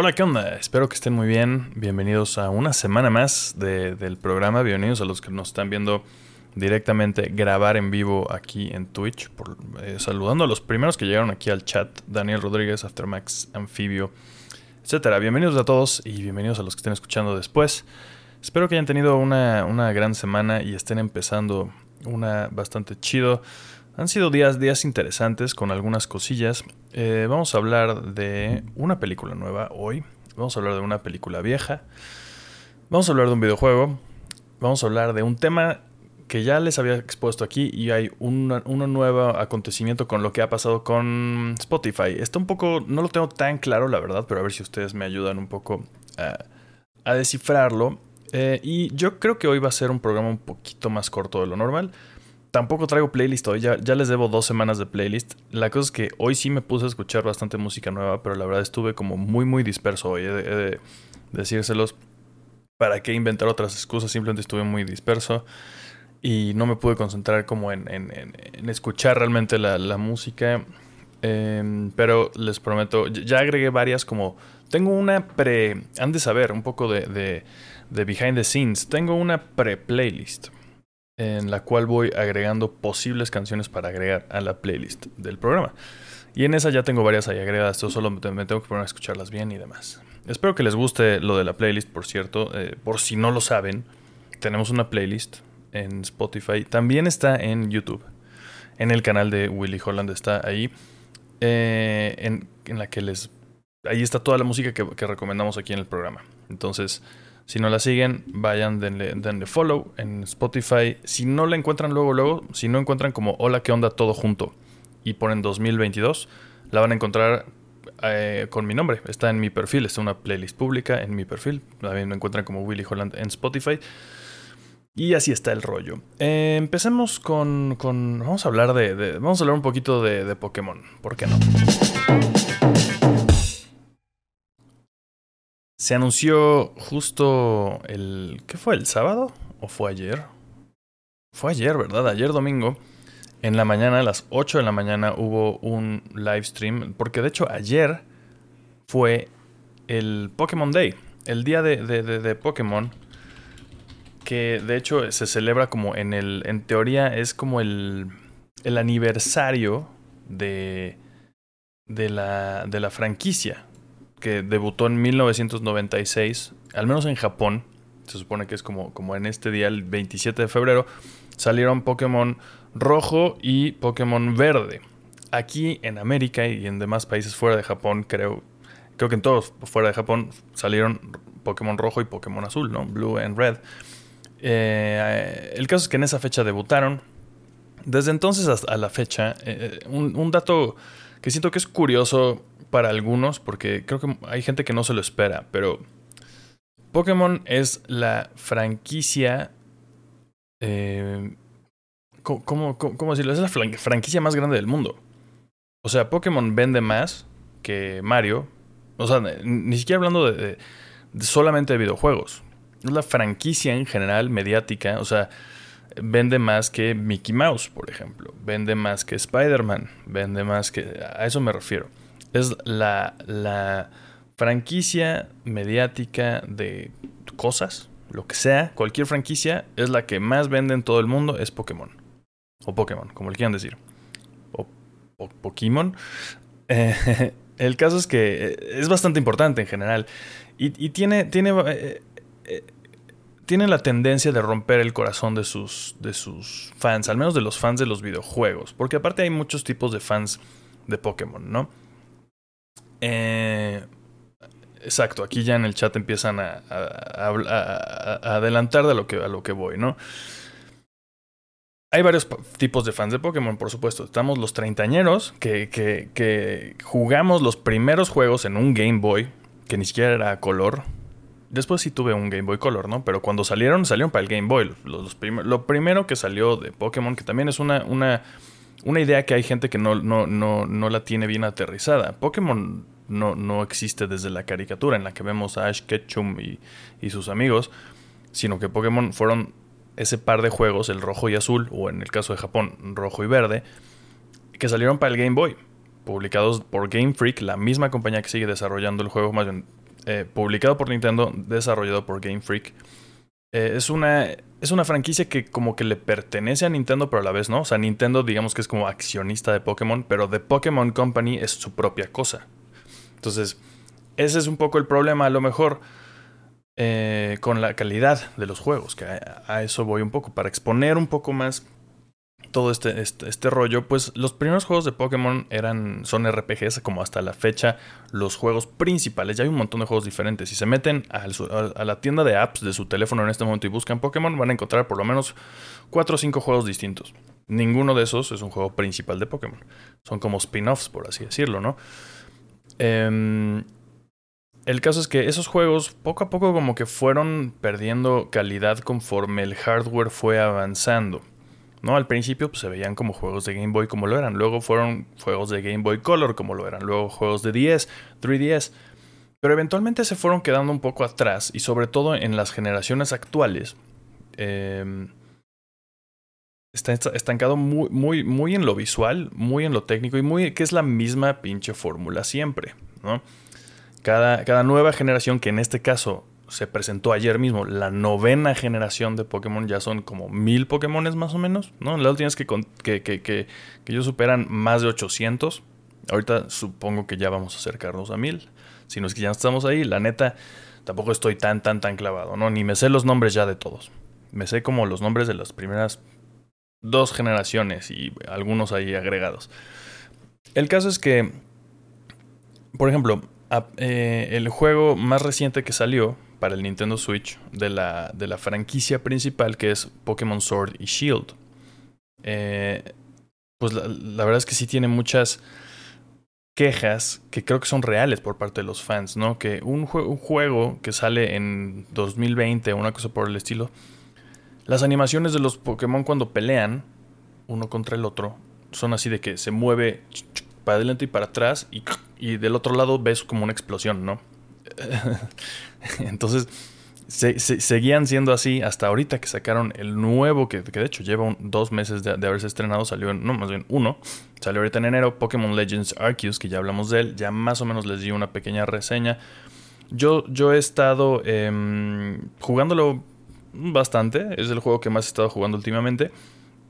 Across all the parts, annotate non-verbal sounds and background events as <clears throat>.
Hola, ¿qué onda? Espero que estén muy bien. Bienvenidos a una semana más del programa. Bienvenidos a los que nos están viendo directamente grabar en vivo aquí en Twitch. Eh, saludando a los primeros que llegaron aquí al chat. Daniel Rodríguez, Aftermax, Anfibio, etcétera. Bienvenidos a todos y bienvenidos a los que estén escuchando después. Espero que hayan tenido una, una gran semana y estén empezando una bastante chido. Han sido días, días interesantes con algunas cosillas. Eh, vamos a hablar de una película nueva hoy. Vamos a hablar de una película vieja. Vamos a hablar de un videojuego. Vamos a hablar de un tema que ya les había expuesto aquí y hay un nuevo acontecimiento con lo que ha pasado con Spotify. Está un poco, no lo tengo tan claro la verdad, pero a ver si ustedes me ayudan un poco a, descifrarlo. Eh, y yo creo que hoy va a ser un programa un poquito más corto de lo normal. Tampoco traigo playlist hoy, ya, les debo dos semanas de playlist. La cosa es que hoy sí me puse a escuchar bastante música nueva, pero la verdad estuve como muy, muy disperso hoy, he de, decírselos. ¿Para qué inventar otras excusas? Simplemente estuve muy disperso y no me pude concentrar como en, en, escuchar realmente la, música. Em, pero les prometo, ya agregué varias como... Tengo una pre... Han de saber un poco de, de, de behind the scenes. Tengo una pre-playlist en la cual voy agregando posibles canciones para agregar a la playlist del programa. Y en esa ya tengo varias ahí agregadas, esto solo me tengo que poner a escucharlas bien y demás. Espero que les guste lo de la playlist, por cierto. Eh, por si no lo saben, tenemos una playlist en Spotify. También está en YouTube. En el canal de Willy Holland está ahí. Eh, en, la que les... Ahí está toda la música que recomendamos aquí en el programa. Entonces, si no la siguen, vayan, denle, denle, follow en Spotify. Si no la encuentran luego, luego, si no encuentran como Hola, ¿qué onda? Todo junto y ponen 2022, la van a encontrar eh, con mi nombre. Está en mi perfil, está una playlist pública en mi perfil. También me encuentran como Willy Holland en Spotify. Y así está el rollo. Eh, empecemos con, con, Vamos a hablar de, Vamos a hablar un poquito de, de Pokémon. ¿Por qué no? Se anunció justo el... ¿Qué fue? ¿El sábado? ¿O fue ayer? Fue ayer, ¿verdad? Ayer domingo. En la mañana, a las 8 de la mañana, hubo un live stream. Porque de hecho ayer fue el Pokémon Day. El día de, de, de, Pokémon. Que de hecho se celebra como en el... En teoría es como el, el aniversario de, de, la, de la franquicia que debutó en 1996, al menos en Japón, se supone que es como, como en este día, el 27 de febrero, salieron Pokémon rojo y Pokémon verde. Aquí en América y en demás países fuera de Japón, creo, creo que en todos fuera de Japón salieron Pokémon rojo y Pokémon azul, ¿no? Blue and Red. Eh, el caso es que en esa fecha debutaron. Desde entonces hasta la fecha, eh, un, un dato que siento que es curioso para algunos, porque creo que hay gente que no se lo espera, pero Pokémon es la franquicia... Eh, ¿cómo, cómo, decirlo? Es la franquicia más grande del mundo. O sea, Pokémon vende más que Mario. O sea, ni siquiera hablando de, solamente de videojuegos. Es la franquicia en general mediática. O sea, vende más que Mickey Mouse, por ejemplo. Vende más que Spider-Man. Vende más que... A eso me refiero es la, la franquicia mediática de cosas, lo que sea, cualquier franquicia, es la que más vende en todo el mundo, es Pokémon. O Pokémon, como le quieran decir. O, Pokémon. Eh, <laughs> el caso es que eh, es bastante importante en general. Y, tiene, tiene, eh, tiene la tendencia de romper el corazón de sus, de sus fans, al menos de los fans de los videojuegos. Porque aparte hay muchos tipos de fans de Pokémon, ¿no? Eh, exacto, aquí ya en el chat empiezan a, adelantar de lo que, a lo que voy, ¿no? Hay varios tipos de fans de Pokémon, por supuesto. Estamos los treintañeros que, que, jugamos los primeros juegos en un Game Boy, que ni siquiera era color. Después sí tuve un Game Boy Color, ¿no? Pero cuando salieron, salieron para el Game Boy. Lo primero que salió de Pokémon, que también es una una idea que hay gente que no, no, no, no la tiene bien aterrizada. Pokémon no, no, existe desde la caricatura en la que vemos a Ash Ketchum y, y, sus amigos, sino que Pokémon fueron ese par de juegos, el rojo y azul, o en el caso de Japón, rojo y verde, que salieron para el Game Boy, publicados por Game Freak, la misma compañía que sigue desarrollando el juego, más bien eh, publicado por Nintendo, desarrollado por Game Freak. Eh, es, una, es una franquicia que como que le pertenece a Nintendo, pero a la vez no. O sea, Nintendo digamos que es como accionista de Pokémon, pero The Pokémon Company es su propia cosa. Entonces, ese es un poco el problema, a lo mejor, eh, con la calidad de los juegos, que a, eso voy un poco, para exponer un poco más todo este, este, este, rollo, pues los primeros juegos de Pokémon eran, son RPGs, como hasta la fecha, los juegos principales. Ya hay un montón de juegos diferentes. Si se meten a, a, la tienda de apps de su teléfono en este momento y buscan Pokémon, van a encontrar por lo menos 4 o 5 juegos distintos. Ninguno de esos es un juego principal de Pokémon. Son como spin-offs, por así decirlo, ¿no? Eh, el caso es que esos juegos poco a poco como que fueron perdiendo calidad conforme el hardware fue avanzando. ¿No? Al principio pues, se veían como juegos de Game Boy como lo eran, luego fueron juegos de Game Boy Color como lo eran, luego juegos de 10, 3DS. Pero eventualmente se fueron quedando un poco atrás y sobre todo en las generaciones actuales. Eh, está estancado muy, muy, muy en lo visual, muy en lo técnico y muy que es la misma pinche fórmula siempre, ¿no? Cada, cada nueva generación, que en este caso se presentó ayer mismo, la novena generación de Pokémon, ya son como mil Pokémones más o menos, ¿no? La última es que, que, que, que, ellos superan más de 800. Ahorita supongo que ya vamos a acercarnos a mil. Si no es que ya estamos ahí, la neta, tampoco estoy tan, tan, tan clavado, ¿no? Ni me sé los nombres ya de todos. Me sé como los nombres de las primeras dos generaciones y algunos ahí agregados. El caso es que, por ejemplo, eh, el juego más reciente que salió para el Nintendo Switch de la, de la franquicia principal que es Pokémon Sword y Shield. Eh, pues la, verdad es que sí tiene muchas quejas que creo que son reales por parte de los fans, ¿no? Que un, un juego que sale en 2020 o una cosa por el estilo, las animaciones de los Pokémon cuando pelean uno contra el otro son así de que se mueve para adelante y para atrás y, y del otro lado ves como una explosión, ¿no? <laughs> Entonces, seguían siendo así hasta ahorita que sacaron el nuevo, que, de hecho lleva dos meses de, haberse estrenado, salió, no, más bien uno, salió ahorita en enero, Pokémon Legends Arceus, que ya hablamos de él, ya más o menos les di una pequeña reseña. Yo, yo he estado eh, jugándolo bastante, es el juego que más he estado jugando últimamente.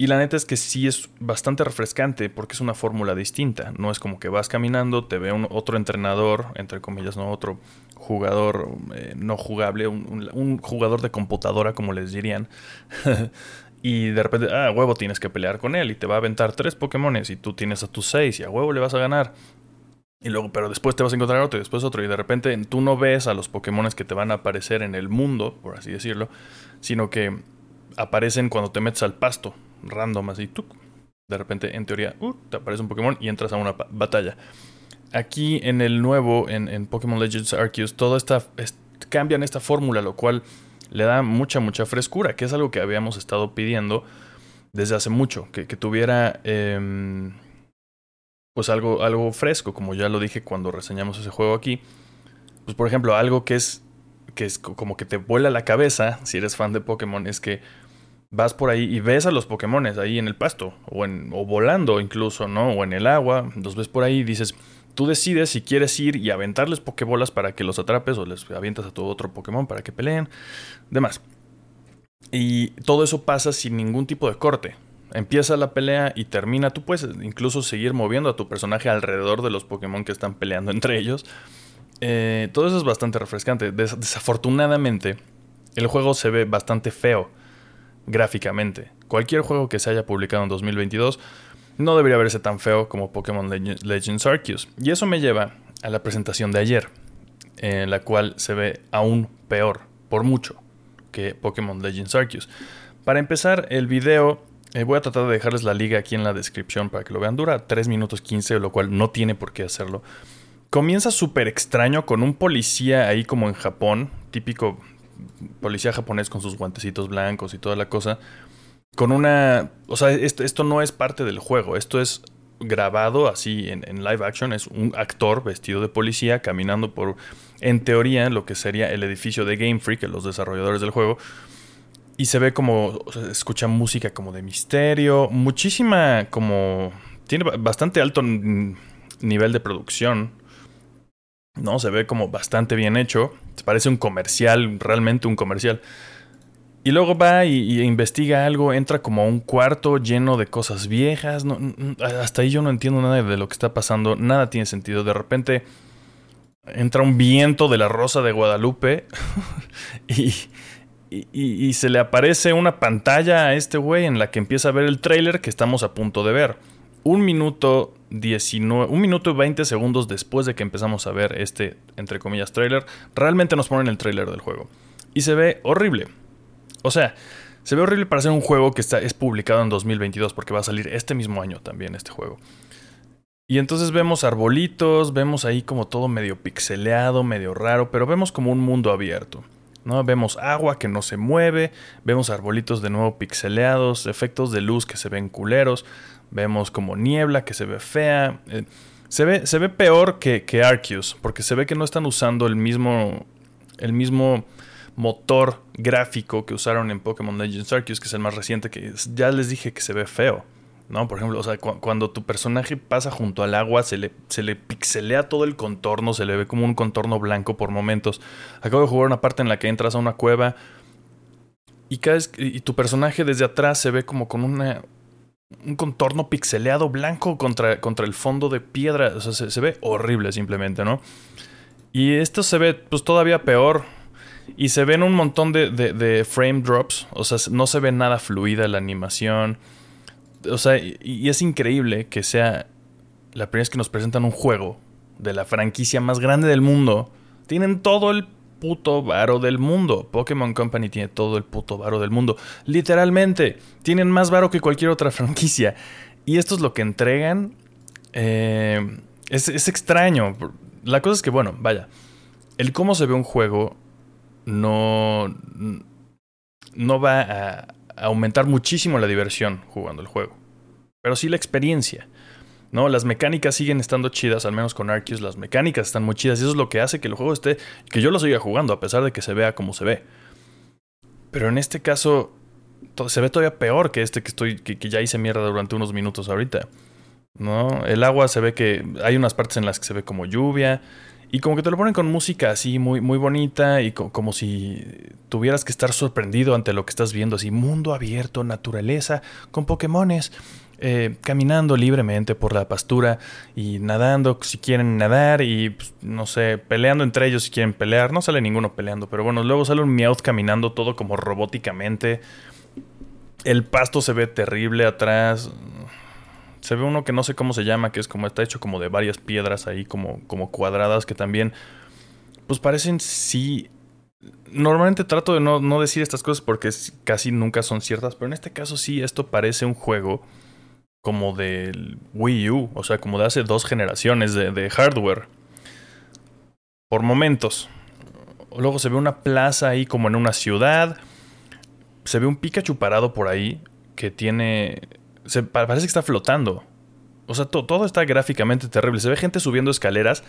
Y la neta es que sí es bastante refrescante porque es una fórmula distinta. No es como que vas caminando, te ve un otro entrenador, entre comillas, no otro jugador eh, no jugable, un, jugador de computadora, como les dirían. <laughs> y de repente, ah, huevo, tienes que pelear con él y te va a aventar tres Pokémones y tú tienes a tus seis y a huevo le vas a ganar. Y luego, pero después te vas a encontrar otro y después otro. Y de repente tú no ves a los Pokémones que te van a aparecer en el mundo, por así decirlo, sino que aparecen cuando te metes al pasto random así, tú. De repente, en teoría, uh, te aparece un Pokémon y entras a una batalla. Aquí en el nuevo, en, en Pokémon Legends Arceus, todo está, cambian esta fórmula, lo cual le da mucha, mucha frescura, que es algo que habíamos estado pidiendo desde hace mucho, que, que tuviera em, pues algo, algo fresco, como ya lo dije cuando reseñamos ese juego aquí. Pues por ejemplo, algo que es, que es como que te vuela la cabeza, si eres fan de Pokémon, es que vas por ahí y ves a los Pokémones ahí en el pasto o, en, o volando incluso, ¿no? O en el agua, los ves por ahí y dices, tú decides si quieres ir y aventarles Pokébolas para que los atrapes o les avientas a tu otro Pokémon para que peleen, demás. Y todo eso pasa sin ningún tipo de corte. Empieza la pelea y termina. Tú puedes incluso seguir moviendo a tu personaje alrededor de los Pokémon que están peleando <laughs> entre ellos. Eh, todo eso es bastante refrescante. desafortunadamente, el juego se ve bastante feo gráficamente. Cualquier juego que se haya publicado en 2022 no debería verse tan feo como Pokémon Legends Arceus. Y eso me lleva a la presentación de ayer, en la cual se ve aún peor, por mucho, que Pokémon Legends Arceus. Para empezar, el video, eh, voy a tratar de dejarles la liga aquí en la descripción para que lo vean. Dura 3 minutos 15, lo cual no tiene por qué hacerlo. Comienza súper extraño con un policía ahí como en Japón, típico policía japonés con sus guantecitos blancos y toda la cosa. Con una. O sea, esto, no es parte del juego. Esto es grabado así en, live action. Es un actor vestido de policía caminando por, en teoría, lo que sería el edificio de Game Freak, los desarrolladores del juego. Y se ve como, escucha música como de misterio, muchísima como... Tiene bastante alto nivel de producción. ¿no? Se ve como bastante bien hecho. Parece un comercial, realmente un comercial. Y luego va y, investiga algo, entra como a un cuarto lleno de cosas viejas. No, hasta ahí yo no entiendo nada de lo que está pasando. Nada tiene sentido. De repente entra un viento de la Rosa de Guadalupe <laughs> y, se le aparece una pantalla a este güey en la que empieza a ver el trailer que estamos a punto de ver. Un minuto 19, un minuto y 20 segundos después de que empezamos a ver este, entre comillas, trailer, realmente nos ponen el trailer del juego. Y se ve horrible. O sea, se ve horrible para ser un juego que está, es publicado en 2022 porque va a salir este mismo año también este juego. Y entonces vemos arbolitos, vemos ahí como todo medio pixeleado, medio raro, pero vemos como un mundo abierto. ¿no? Vemos agua que no se mueve, vemos arbolitos de nuevo pixeleados, efectos de luz que se ven culeros, vemos como niebla que se ve fea. Eh, se, ve, se ve peor que, que Arceus, porque se ve que no están usando el mismo, el mismo motor gráfico que usaron en Pokémon Legends Arceus, que es el más reciente, que ya les dije que se ve feo. ¿no? Por ejemplo, o sea, cuando tu personaje pasa junto al agua, se le, se le pixelea todo el contorno, se le ve como un contorno blanco por momentos. Acabo de jugar una parte en la que entras a una cueva y, cada y tu personaje desde atrás se ve como con una, un contorno pixeleado blanco contra, contra el fondo de piedra. O sea, se, se ve horrible simplemente, ¿no? Y esto se ve pues todavía peor y se ven un montón de, frame drops. O sea, no se ve nada fluida la animación. O sea, y, es increíble que sea la primera vez que nos presentan un juego de la franquicia más grande del mundo. Tienen todo el puto varo del mundo. Pokémon Company tiene todo el puto varo del mundo. Literalmente, tienen más varo que cualquier otra <laughs> franquicia. Y esto es lo que entregan. Eh, es, es extraño. La cosa es que, bueno, vaya. El cómo se ve un juego no, no va a aumentar muchísimo la diversión jugando el juego. Pero sí la experiencia. ¿no? Las mecánicas siguen estando chidas, al menos con Arceus las mecánicas están muy chidas y eso es lo que hace que el juego esté, que yo lo siga jugando a pesar de que se vea como se ve. Pero en este caso se ve todavía peor que este que estoy que, que, ya hice mierda durante unos minutos ahorita. ¿No? El agua se ve que hay unas partes en las que se ve como lluvia, y como que te lo ponen con música así muy, muy bonita y como si tuvieras que estar sorprendido ante lo que estás viendo, así mundo abierto, naturaleza, con Pokémones, eh, caminando libremente por la pastura y nadando si quieren nadar y pues, no sé, peleando entre ellos si quieren pelear. No sale ninguno peleando, pero bueno, luego sale un Meowth caminando todo como robóticamente. El pasto se ve terrible atrás. Se ve uno que no sé cómo se llama, que es como está hecho como de varias piedras ahí, como, como cuadradas, que también, pues parecen sí. Normalmente trato de no, no decir estas cosas porque casi nunca son ciertas, pero en este caso sí, esto parece un juego como del Wii U, o sea, como de hace dos generaciones de, de hardware. Por momentos. Luego se ve una plaza ahí como en una ciudad. Se ve un Pikachu parado por ahí que tiene se, parece que está flotando. O sea, todo está gráficamente terrible. Se ve gente subiendo escaleras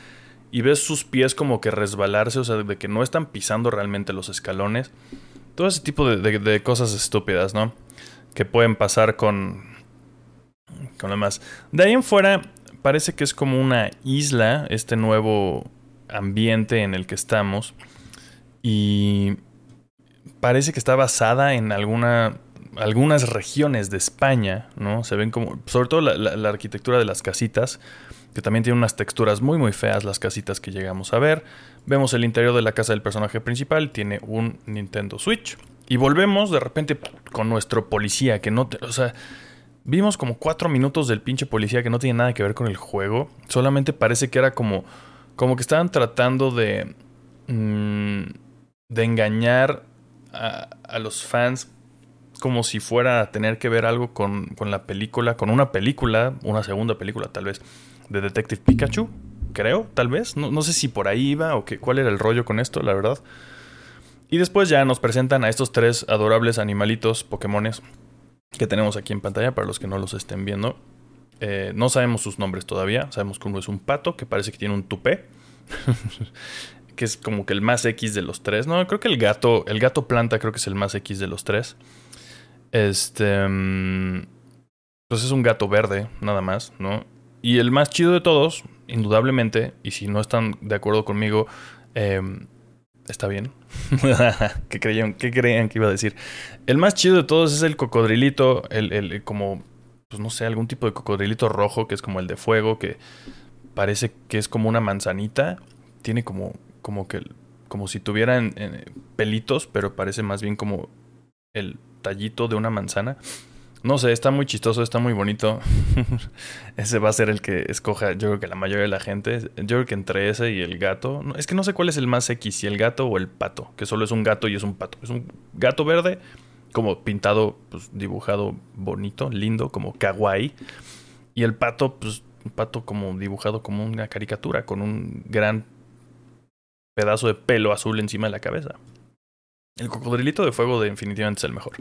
y ves sus pies como que resbalarse, o sea, de que no están pisando realmente los escalones. Todo ese tipo de, cosas estúpidas, ¿no? Que pueden pasar con, con lo más. De ahí en fuera, parece que es como una isla, este nuevo ambiente en el que estamos. Y parece que está basada en alguna algunas regiones de España, ¿no? Se ven como, sobre todo la, arquitectura de las casitas, que también tiene unas texturas muy muy feas las casitas que llegamos a ver. Vemos el interior de la casa del personaje principal, tiene un Nintendo Switch. Y volvemos de repente con nuestro policía, que no, o sea, vimos como cuatro minutos del pinche policía que no tiene nada que ver con el juego. Solamente parece que era como, como que estaban tratando de, mm, de engañar a los fans como si fuera a tener que ver algo con, con, la película, con una película, una segunda película tal vez, de Detective Pikachu, creo, tal vez. No, no sé si por ahí iba o cuál era el rollo con esto, la verdad. Y después ya nos presentan a estos tres adorables animalitos, Pokémones, que tenemos aquí en pantalla para los que no los estén viendo. Eh, no sabemos sus nombres todavía, sabemos que uno es un pato, que parece que tiene un tupé. <laughs> que es como que el más X de los tres. No, creo que el gato, el gato planta creo que es el más X de los tres. Este. Mm, pues es un gato verde, nada más, ¿no? Y el más chido de todos, indudablemente, y si no están de acuerdo conmigo, em, está bien. <laughs> ¿Qué, creían, ¿Qué creían que iba a decir? El más chido de todos es el cocodrilito, el, el, como, pues no sé, algún tipo de cocodrilito rojo que es como el de fuego, que parece que es como una manzanita. Tiene como, como que, como si tuvieran pelitos, pero parece más bien como el tallito de una manzana. No sé, está muy chistoso, está muy bonito. <laughs> ese va a ser el que escoja, yo creo que la mayoría de la gente. Yo creo que entre ese y el gato. es que no sé cuál es el más X, si el gato o el pato, que solo es un gato y es un pato. Es un gato verde, como pintado, pues dibujado bonito, lindo, como kawaii. Y el pato, pues un pato como dibujado como una caricatura, con un gran pedazo de pelo azul encima de la cabeza. El cocodrilito de fuego definitivamente es el mejor.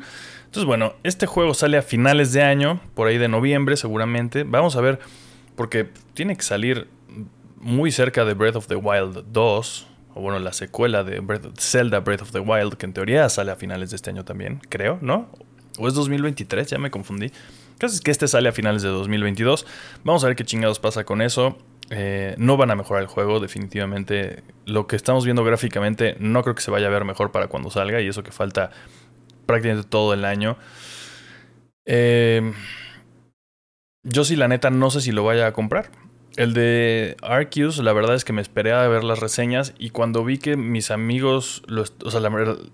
Entonces, bueno, este juego sale a finales de año, por ahí de noviembre seguramente. Vamos a ver, porque tiene que salir muy cerca de Breath of the Wild 2, o bueno, la secuela de Zelda Breath of the Wild, que en teoría sale a finales de este año también, creo, ¿no? ¿O es 2023? Ya me confundí. Casi es que este sale a finales de 2022. Vamos a ver qué chingados pasa con eso. Eh, no van a mejorar el juego, definitivamente. Lo que estamos viendo gráficamente no creo que se vaya a ver mejor para cuando salga y eso que falta prácticamente todo el año. Eh, yo sí, la neta, no sé si lo vaya a comprar. El de Arceus, la verdad es que me esperé a ver las reseñas y cuando vi que mis amigos, o sea,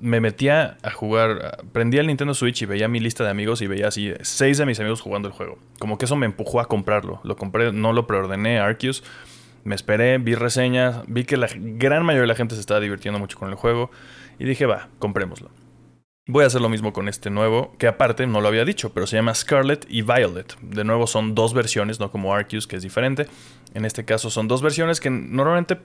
me metía a jugar, prendía el Nintendo Switch y veía mi lista de amigos y veía así seis de mis amigos jugando el juego. Como que eso me empujó a comprarlo. Lo compré, no lo preordené, Arceus. Me esperé, vi reseñas, vi que la gran mayoría de la gente se estaba divirtiendo mucho con el juego y dije, va, comprémoslo. Voy a hacer lo mismo con este nuevo, que aparte no lo había dicho, pero se llama Scarlet y Violet. De nuevo son dos versiones, no como Arceus, que es diferente. En este caso son dos versiones que normalmente,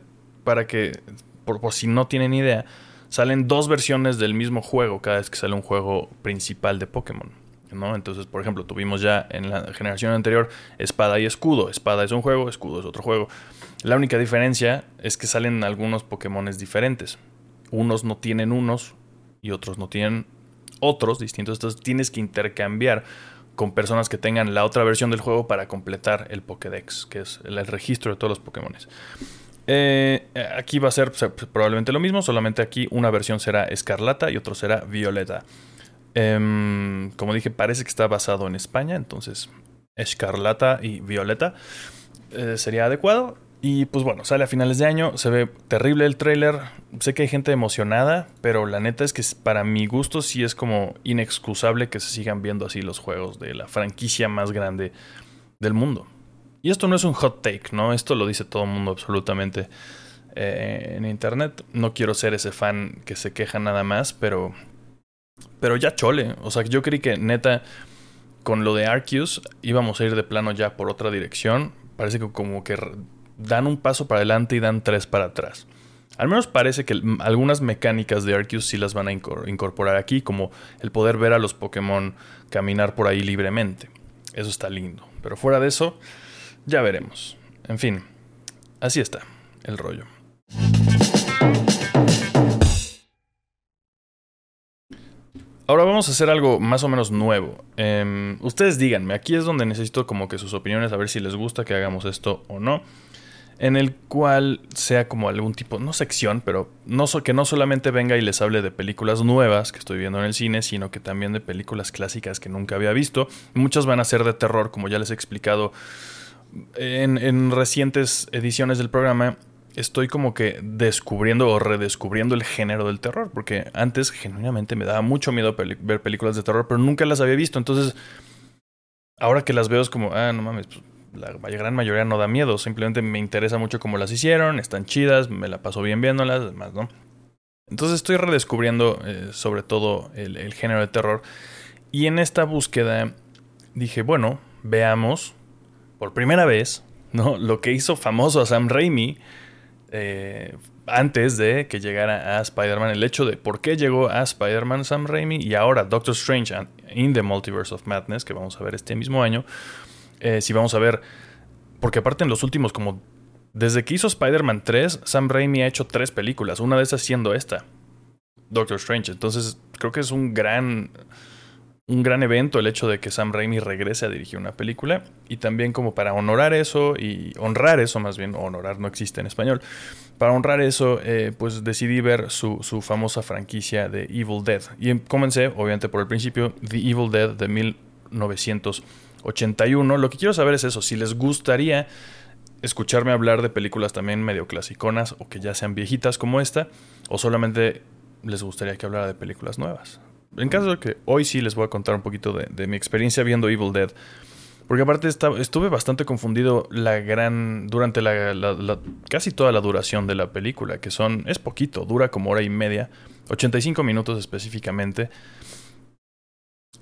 para que, por, si no tienen idea, salen dos versiones del mismo juego cada vez que sale un juego principal de Pokémon. ¿no? Entonces, por ejemplo, tuvimos ya en la generación anterior espada y escudo. Espada es un juego, escudo es otro juego. La única diferencia es que salen algunos Pokémones diferentes. Unos no tienen unos, y otros no tienen otros distintos. Entonces tienes que intercambiar con personas que tengan la otra versión del juego para completar el Pokédex, que es el, registro de todos los Pokémon. Eh, aquí va a ser probablemente lo mismo, solamente aquí una versión será escarlata y otro será violeta. Em, como dije, parece que está basado en España, entonces escarlata y violeta eh, sería adecuado. Y pues bueno, sale a finales de año, se ve terrible el trailer. Sé que hay gente emocionada, pero la neta es que para mi gusto sí es como inexcusable que se sigan viendo así los juegos de la franquicia más grande del mundo. Y esto no es un hot take, ¿no? Esto lo dice todo el mundo absolutamente eh, en internet. No quiero ser ese fan que se queja nada más, pero. Pero ya chole. O sea, yo creí que neta, con lo de Arceus íbamos a ir de plano ya por otra dirección. Parece que como que dan un paso para adelante y dan tres para atrás. Al menos parece que algunas mecánicas de Arceus sí las van a incorporar aquí, como el poder ver a los Pokémon caminar por ahí libremente. Eso está lindo. Pero fuera de eso, ya veremos. En fin, así está el rollo. Ahora vamos a hacer algo más o menos nuevo. Em, ustedes díganme, aquí es donde necesito como que sus opiniones, a ver si les gusta que hagamos esto o no en el cual sea como algún tipo, no sección, pero no que no solamente venga y les hable de películas nuevas que estoy viendo en el cine, sino que también de películas clásicas que nunca había visto. Muchas van a ser de terror, como ya les he explicado en, en recientes ediciones del programa. Estoy como que descubriendo o redescubriendo el género del terror, porque antes genuinamente me daba mucho miedo ver películas de terror, pero nunca las había visto. Entonces, ahora que las veo es como, ah, no mames, pues, la gran mayoría no da miedo, simplemente me interesa mucho cómo las hicieron, están chidas, me la paso bien viéndolas, demás, ¿no? Entonces estoy redescubriendo eh, sobre todo el, género de terror y en esta búsqueda dije, bueno, veamos por primera vez, ¿no? Lo que hizo famoso a Sam Raimi eh, antes de que llegara a Spider-Man, el hecho de por qué llegó a Spider-Man Sam Raimi y ahora Doctor Strange in the Multiverse of Madness, que vamos a ver este mismo año, eh, si vamos a ver, porque aparte en los últimos, como desde que hizo Spider-Man 3, Sam Raimi ha hecho tres películas, una de esas siendo esta, Doctor Strange. Entonces creo que es un gran, un gran evento el hecho de que Sam Raimi regrese a dirigir una película y también como para honorar eso y honrar eso más bien, honorar no existe en español, para honrar eso eh, pues decidí ver su, su, famosa franquicia de Evil Dead y comencé obviamente por el principio The Evil Dead de 1981, lo que quiero saber es eso, si les gustaría escucharme hablar de películas también medio clasiconas o que ya sean viejitas como esta o solamente les gustaría que hablara de películas nuevas en caso de que hoy sí les voy a contar un poquito de, mi experiencia viendo Evil Dead. Porque aparte estuve bastante confundido la gran. durante la, casi toda la duración de la película, que son. es poquito, dura como hora y media, 85 minutos específicamente.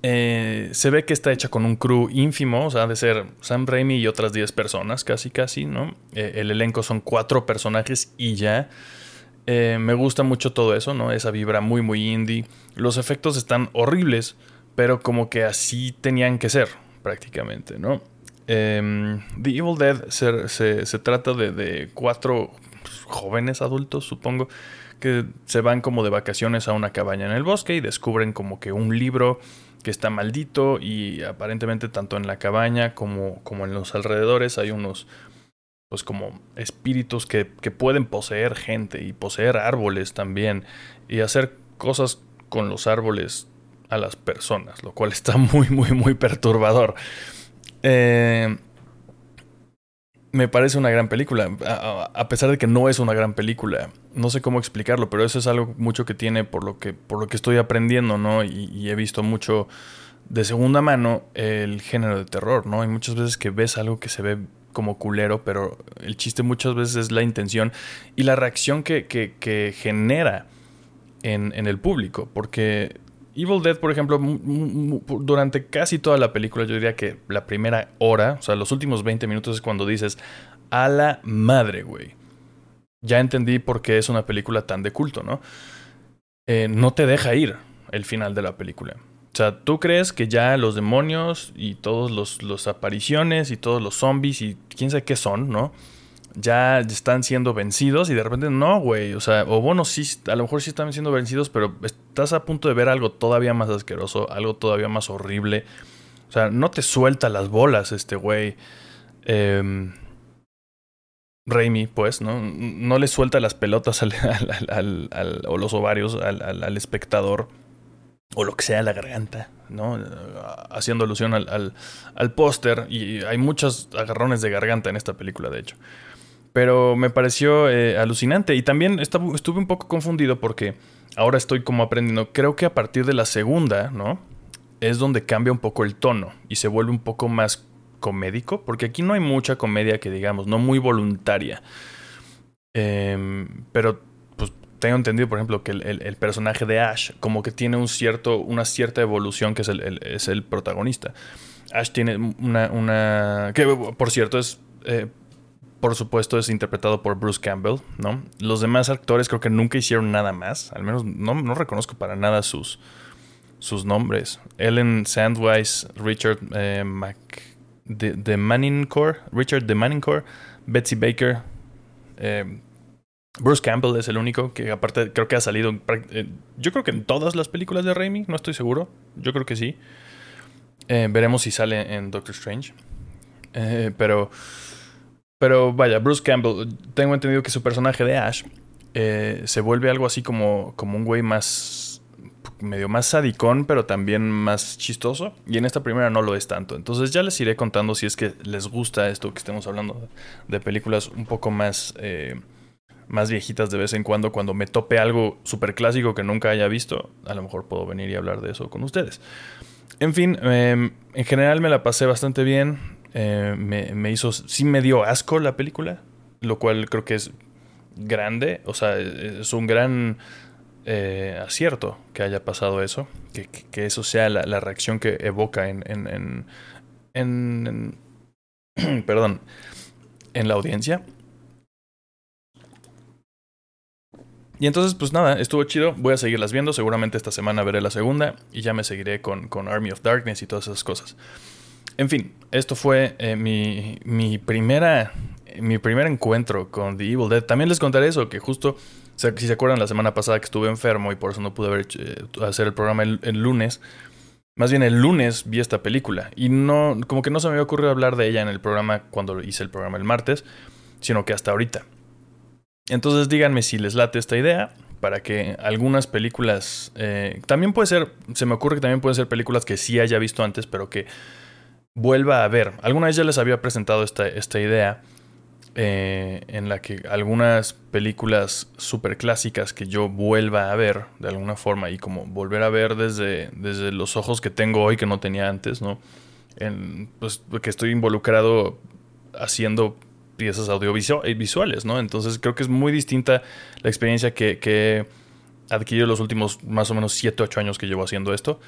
Eh, se ve que está hecha con un crew ínfimo, o sea, de ser Sam Raimi y otras 10 personas, casi, casi, ¿no? Eh, el elenco son cuatro personajes y ya. Eh, me gusta mucho todo eso, ¿no? Esa vibra muy, muy indie. Los efectos están horribles, pero como que así tenían que ser, prácticamente, ¿no? Em, The Evil Dead se, trata de, cuatro jóvenes adultos, supongo, que se van como de vacaciones a una cabaña en el bosque y descubren como que un libro que está maldito y aparentemente tanto en la cabaña como, como en los alrededores hay unos pues como espíritus que, pueden poseer gente y poseer árboles también y hacer cosas con los árboles a las personas, lo cual <laughs> está muy, muy, muy perturbador. Eh, me parece una gran película, a, pesar de que no es una gran película. No sé cómo explicarlo, pero eso es algo mucho que tiene por lo que, por lo que estoy aprendiendo, ¿no? Y, he visto mucho de segunda mano el género de terror, ¿no? Hay muchas veces que ves algo que se ve como culero, pero el chiste muchas veces es la intención y la reacción que, que, genera en, en, el público. Porque Evil Dead, por ejemplo, durante casi toda la película, yo diría que la primera hora, o sea, los últimos 20 minutos es cuando dices, a la madre, güey. Ya entendí por qué es una película tan de culto, ¿no? Eh, no te deja ir el final de la película. O sea, tú crees que ya los demonios y todos los, los apariciones y todos los zombies y quién sabe qué son, ¿no? Ya están siendo vencidos y de repente no, güey. O sea, o bueno, sí, a lo mejor sí están siendo vencidos, pero estás a punto de ver algo todavía más asqueroso, algo todavía más horrible. O sea, no te suelta las bolas este güey. Eh, Raimi, pues, ¿no? No le suelta las pelotas al, <laughs> al, o los ovarios al espectador o lo que sea la garganta, ¿no? Haciendo alusión al, al, póster. Y hay muchos agarrones de garganta en esta película, de hecho. Pero me pareció eh, alucinante. Y también estuve un poco confundido porque ahora estoy como aprendiendo. Creo que a partir de la segunda, ¿no? Es donde cambia un poco el tono y se vuelve un poco más comédico. Porque aquí no hay mucha comedia que digamos, no muy voluntaria. Em, pero tengo entendido, por ejemplo, que el, personaje de Ash como que tiene un cierto, una cierta evolución que es el, es el protagonista. Ash tiene una, una... que por cierto es... Eh, por supuesto es interpretado por Bruce Campbell, ¿no? Los demás actores creo que nunca hicieron nada más. Al menos no, no reconozco para nada sus, sus nombres. Ellen Sandweiss, Richard eh, Mac... De, de Manningcore, Richard de Manningcore, Betsy Baker, eh, Bruce Campbell es el único que aparte creo que ha salido, yo creo que en todas las películas de Raimi, no estoy seguro, yo creo que sí. Eh, veremos si sale en Doctor Strange. Eh, pero, pero vaya, Bruce Campbell, tengo entendido que su personaje de Ash eh, se vuelve algo así como, como un güey más, medio más sadicón, pero también más chistoso. Y en esta primera no lo es tanto. Entonces ya les iré contando si es que les gusta esto que estemos hablando de películas un poco más más viejitas de vez en cuando, cuando me tope algo súper clásico que nunca haya visto, a lo mejor puedo venir y hablar de eso con ustedes. En fin, em, en general me la pasé bastante bien. Eh, me, hizo, sí me dio asco la película, lo cual creo que es grande, o sea, es un gran eh, acierto que haya pasado eso, que, eso sea la, reacción que evoca en, en, en <clears throat> perdón, en la audiencia. Y entonces, pues nada, estuvo chido. Voy a seguirlas viendo. Seguramente esta semana veré la segunda. Y ya me seguiré con, con Army of Darkness y todas esas cosas. En fin, esto fue eh, mi, mi, primera, mi primer encuentro con The Evil Dead. También les contaré eso, que justo, si se acuerdan, la semana pasada que estuve enfermo y por eso no pude hacer el programa el, lunes. Más bien el lunes vi esta película y no, como que no se me había ocurrido hablar de ella en el programa cuando hice el programa el martes, sino que hasta ahorita. Entonces díganme si les late esta idea para que algunas películas, eh, también puede ser, se me ocurre que también pueden ser películas que sí haya visto antes, pero que vuelva a ver. Alguna vez ya les había presentado esta, esta idea eh, en la que algunas películas súper clásicas que yo vuelva a ver de alguna forma y como volver a ver desde, desde los ojos que tengo hoy que no tenía antes, ¿no? En, pues que estoy involucrado haciendo piezas audiovisuales, ¿no? Entonces creo que es muy distinta la experiencia que, que he adquirido los últimos más o menos 7, 8 años que llevo haciendo esto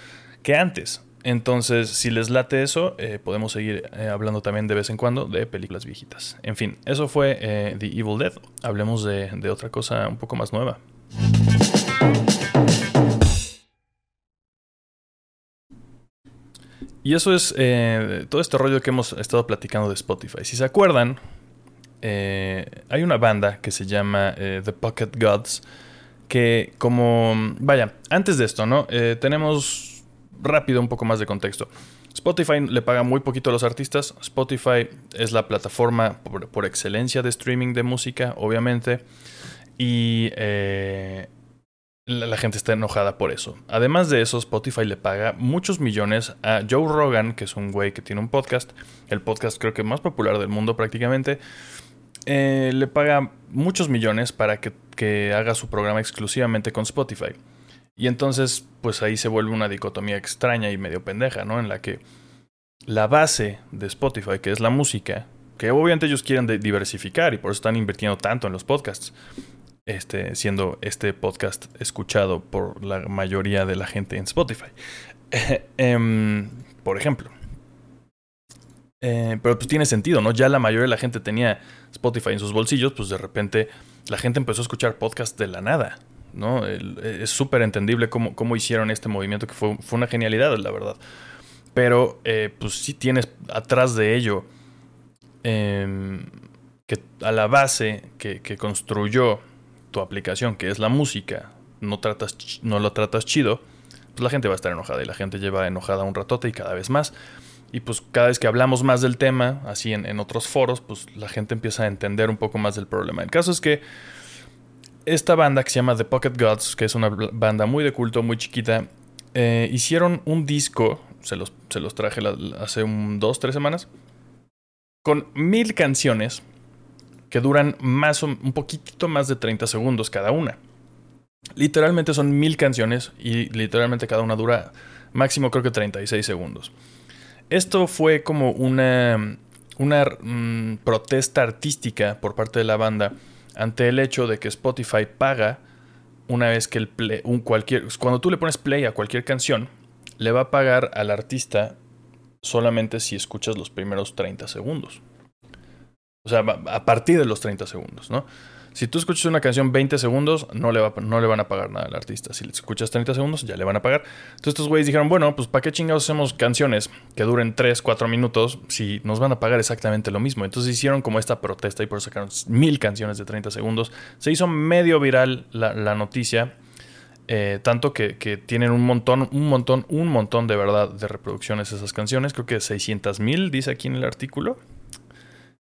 que antes. Entonces, si les late eso, eh, podemos seguir eh, hablando también de vez en cuando de películas viejitas. En fin, eso fue eh, The Evil Dead. Hablemos de, de, otra cosa un poco más nueva. Y eso es todo este rollo que hemos estado platicando de Spotify. Si se acuerdan, hay una banda que se llama The Pocket Gods. Que como... Vaya, antes de esto, ¿no? tenemos rápido un poco más de contexto. Spotify le paga muy poquito a los artistas. Spotify es la plataforma por, excelencia de streaming de música, obviamente. Y eh, la, gente está enojada por eso. Además de eso, Spotify le paga muchos millones a Joe Rogan, que es un güey que tiene un podcast. El podcast creo que más popular del mundo prácticamente. Eh, le paga muchos millones para que haga su programa exclusivamente con Spotify. Y entonces, pues ahí se vuelve una dicotomía extraña y medio pendeja, ¿no? En la que la base de Spotify, que es la música, que obviamente ellos quieren diversificar y por eso están invirtiendo tanto en los podcasts, este, siendo este podcast escuchado por la mayoría de la gente en Spotify. <laughs> Em, por ejemplo. Eh, pero pues tiene sentido, ¿no? Ya la mayoría de la gente tenía Spotify en sus bolsillos, pues de repente la gente empezó a escuchar podcasts de la nada. ¿No? es súper entendible cómo, cómo, hicieron este movimiento, que fue, fue una genialidad, la verdad. Pero, eh, pues tienes atrás de ello em, que a la base que, construyó tu aplicación, que es la música, no, tratas, no lo tratas chido, pues la gente va a estar enojada y la gente lleva enojada un ratote y cada vez más. Y pues cada vez que hablamos más del tema, así en, en otros foros, pues la gente empieza a entender un poco más del problema. El caso es que esta banda que se llama The Pocket Gods, que es una banda muy de culto, muy chiquita, eh, hicieron un disco, se los, se los traje hace un, dos, tres semanas, con mil canciones que duran más un poquitito más de 30 segundos cada una. Literalmente son mil canciones y literalmente cada una dura máximo creo que 36 segundos. Esto fue como una, una mm, protesta artística por parte de la banda ante el hecho de que Spotify paga una vez que el play, un cualquier, cuando tú le pones play a cualquier canción, le va a pagar al artista solamente si escuchas los primeros 30 segundos. O sea, a partir de los 30 segundos, ¿no? Si tú escuchas una canción 20 segundos, no le, va, no le van a pagar nada al artista. Si escuchas 30 segundos, ya le van a pagar. Entonces estos güeyes dijeron, bueno, pues ¿para qué chingados hacemos canciones que duren 3, 4 minutos si nos van a pagar exactamente lo mismo? Entonces hicieron como esta protesta y por eso sacaron mil canciones de 30 segundos. Se hizo medio viral la, noticia. Eh, tanto que, que, tienen un montón, un montón, un montón de verdad de reproducciones esas canciones. Creo que 600 mil, dice aquí en el artículo.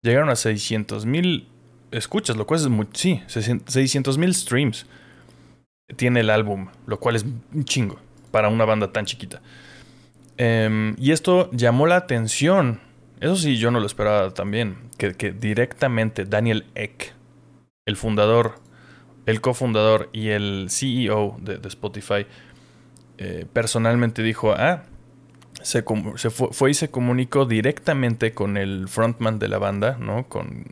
Llegaron a 600 mil escuchas, lo cual es muy, sí, 600 mil streams tiene el álbum, lo cual es un chingo para una banda tan chiquita. Em, y esto llamó la atención. Eso sí, yo no lo esperaba también. Que, que directamente Daniel Eck, el fundador, el cofundador y el CEO de, Spotify, eh, personalmente dijo: Ah, se, fue, y se comunicó directamente con el frontman de la banda, ¿no? Con,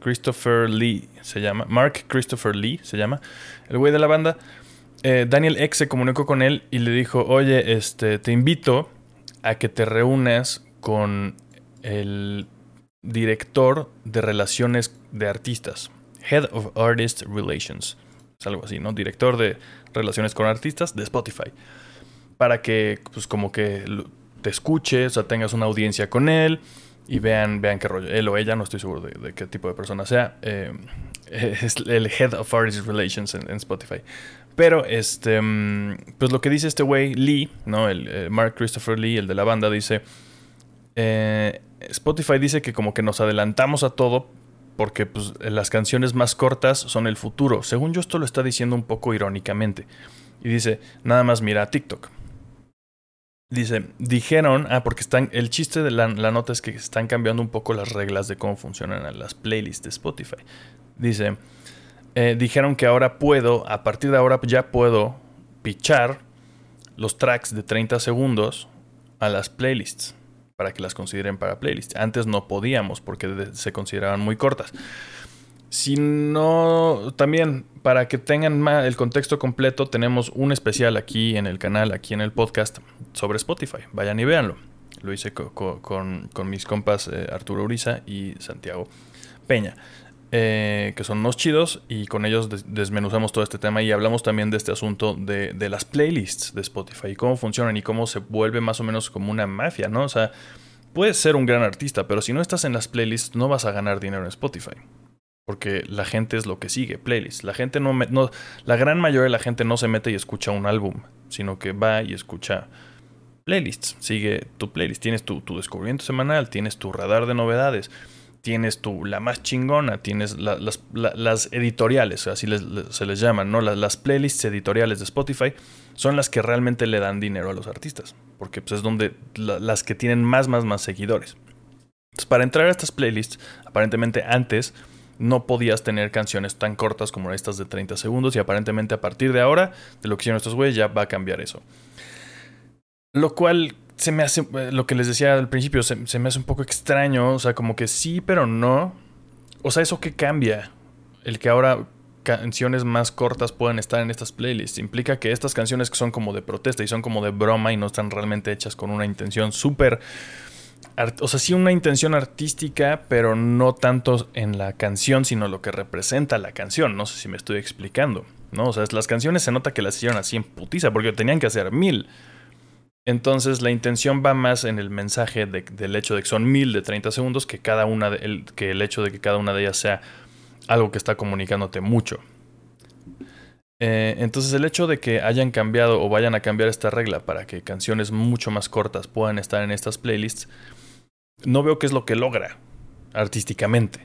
Christopher Lee se llama, Mark Christopher Lee se llama, el güey de la banda. Eh, Daniel X se comunicó con él y le dijo, oye, este, te invito a que te reúnas con el director de relaciones de artistas, Head of Artist Relations, es algo así, ¿no? Director de relaciones con artistas de Spotify para que, pues, como que te escuches, o sea, tengas una audiencia con él y vean, vean qué rollo. Él o ella, no estoy seguro de, qué tipo de persona sea, eh, <laughs> es el Head of Artist Relations en, Spotify. Pero, este, mm, pues lo que dice este güey, Lee, ¿no? El, eh, Mark Christopher Lee, el de la banda, dice, eh, Spotify dice que como que nos adelantamos a todo porque pues, las canciones más cortas son el futuro. Según yo esto lo está diciendo un poco irónicamente. Y dice, nada más mira a TikTok. Dice, dijeron, ah, porque están, el chiste de la, nota es que están cambiando un poco las reglas de cómo funcionan las playlists de Spotify. Dice, eh, dijeron que ahora puedo, a partir de ahora ya puedo pichar los tracks de 30 segundos a las playlists para que las consideren para playlists. Antes no podíamos porque se consideraban muy cortas. Si no, también para que tengan el contexto completo, tenemos un especial aquí en el canal, aquí en el podcast, sobre Spotify. Vayan y véanlo. Lo hice con, mis compas eh, Arturo Uriza y Santiago Peña, eh, que son unos chidos, y con ellos desmenuzamos todo este tema y hablamos también de este asunto de, de las playlists de Spotify y cómo funcionan y cómo se vuelve más o menos como una mafia, ¿no? O sea, puedes ser un gran artista, pero si no estás en las playlists no vas a ganar dinero en Spotify. Porque la gente es lo que sigue, playlists. La gente no, no, la gran mayoría de la gente no se mete y escucha un álbum, sino que va y escucha playlists. Sigue tu playlist. Tienes tu, tu descubrimiento semanal, tienes tu radar de novedades, tienes tu la más chingona, tienes las, las, editoriales, así se les llaman, ¿no? Las, playlists editoriales de Spotify son las que realmente le dan dinero a los artistas. Porque pues, es donde las que tienen más, más, más seguidores. Entonces, para entrar a estas playlists, aparentemente antes no podías tener canciones tan cortas como estas de 30 segundos y aparentemente a partir de ahora, de lo que hicieron estos güeyes, ya va a cambiar eso. Lo cual se me hace, eh, lo que les decía al principio, se, me hace un poco extraño, o sea, como que sí, pero no. O sea, ¿eso qué cambia? El que ahora canciones más cortas puedan estar en estas playlists. Implica que estas canciones que son como de protesta y son como de broma y no están realmente hechas con una intención súper o sea, sí una intención artística, pero no tanto en la canción, sino lo que representa la canción. No sé si me estoy explicando, ¿no? O sea, las canciones se nota que las hicieron así en putiza, porque tenían que hacer mil. Entonces la intención va más en el mensaje del hecho de que son mil de 30 segundos que cada una el, que el hecho de que cada una de ellas sea algo que está comunicándote mucho. Eh, entonces el hecho de que hayan cambiado o vayan a cambiar esta regla para que canciones mucho más cortas puedan estar en estas playlists no veo qué es lo que logra artísticamente.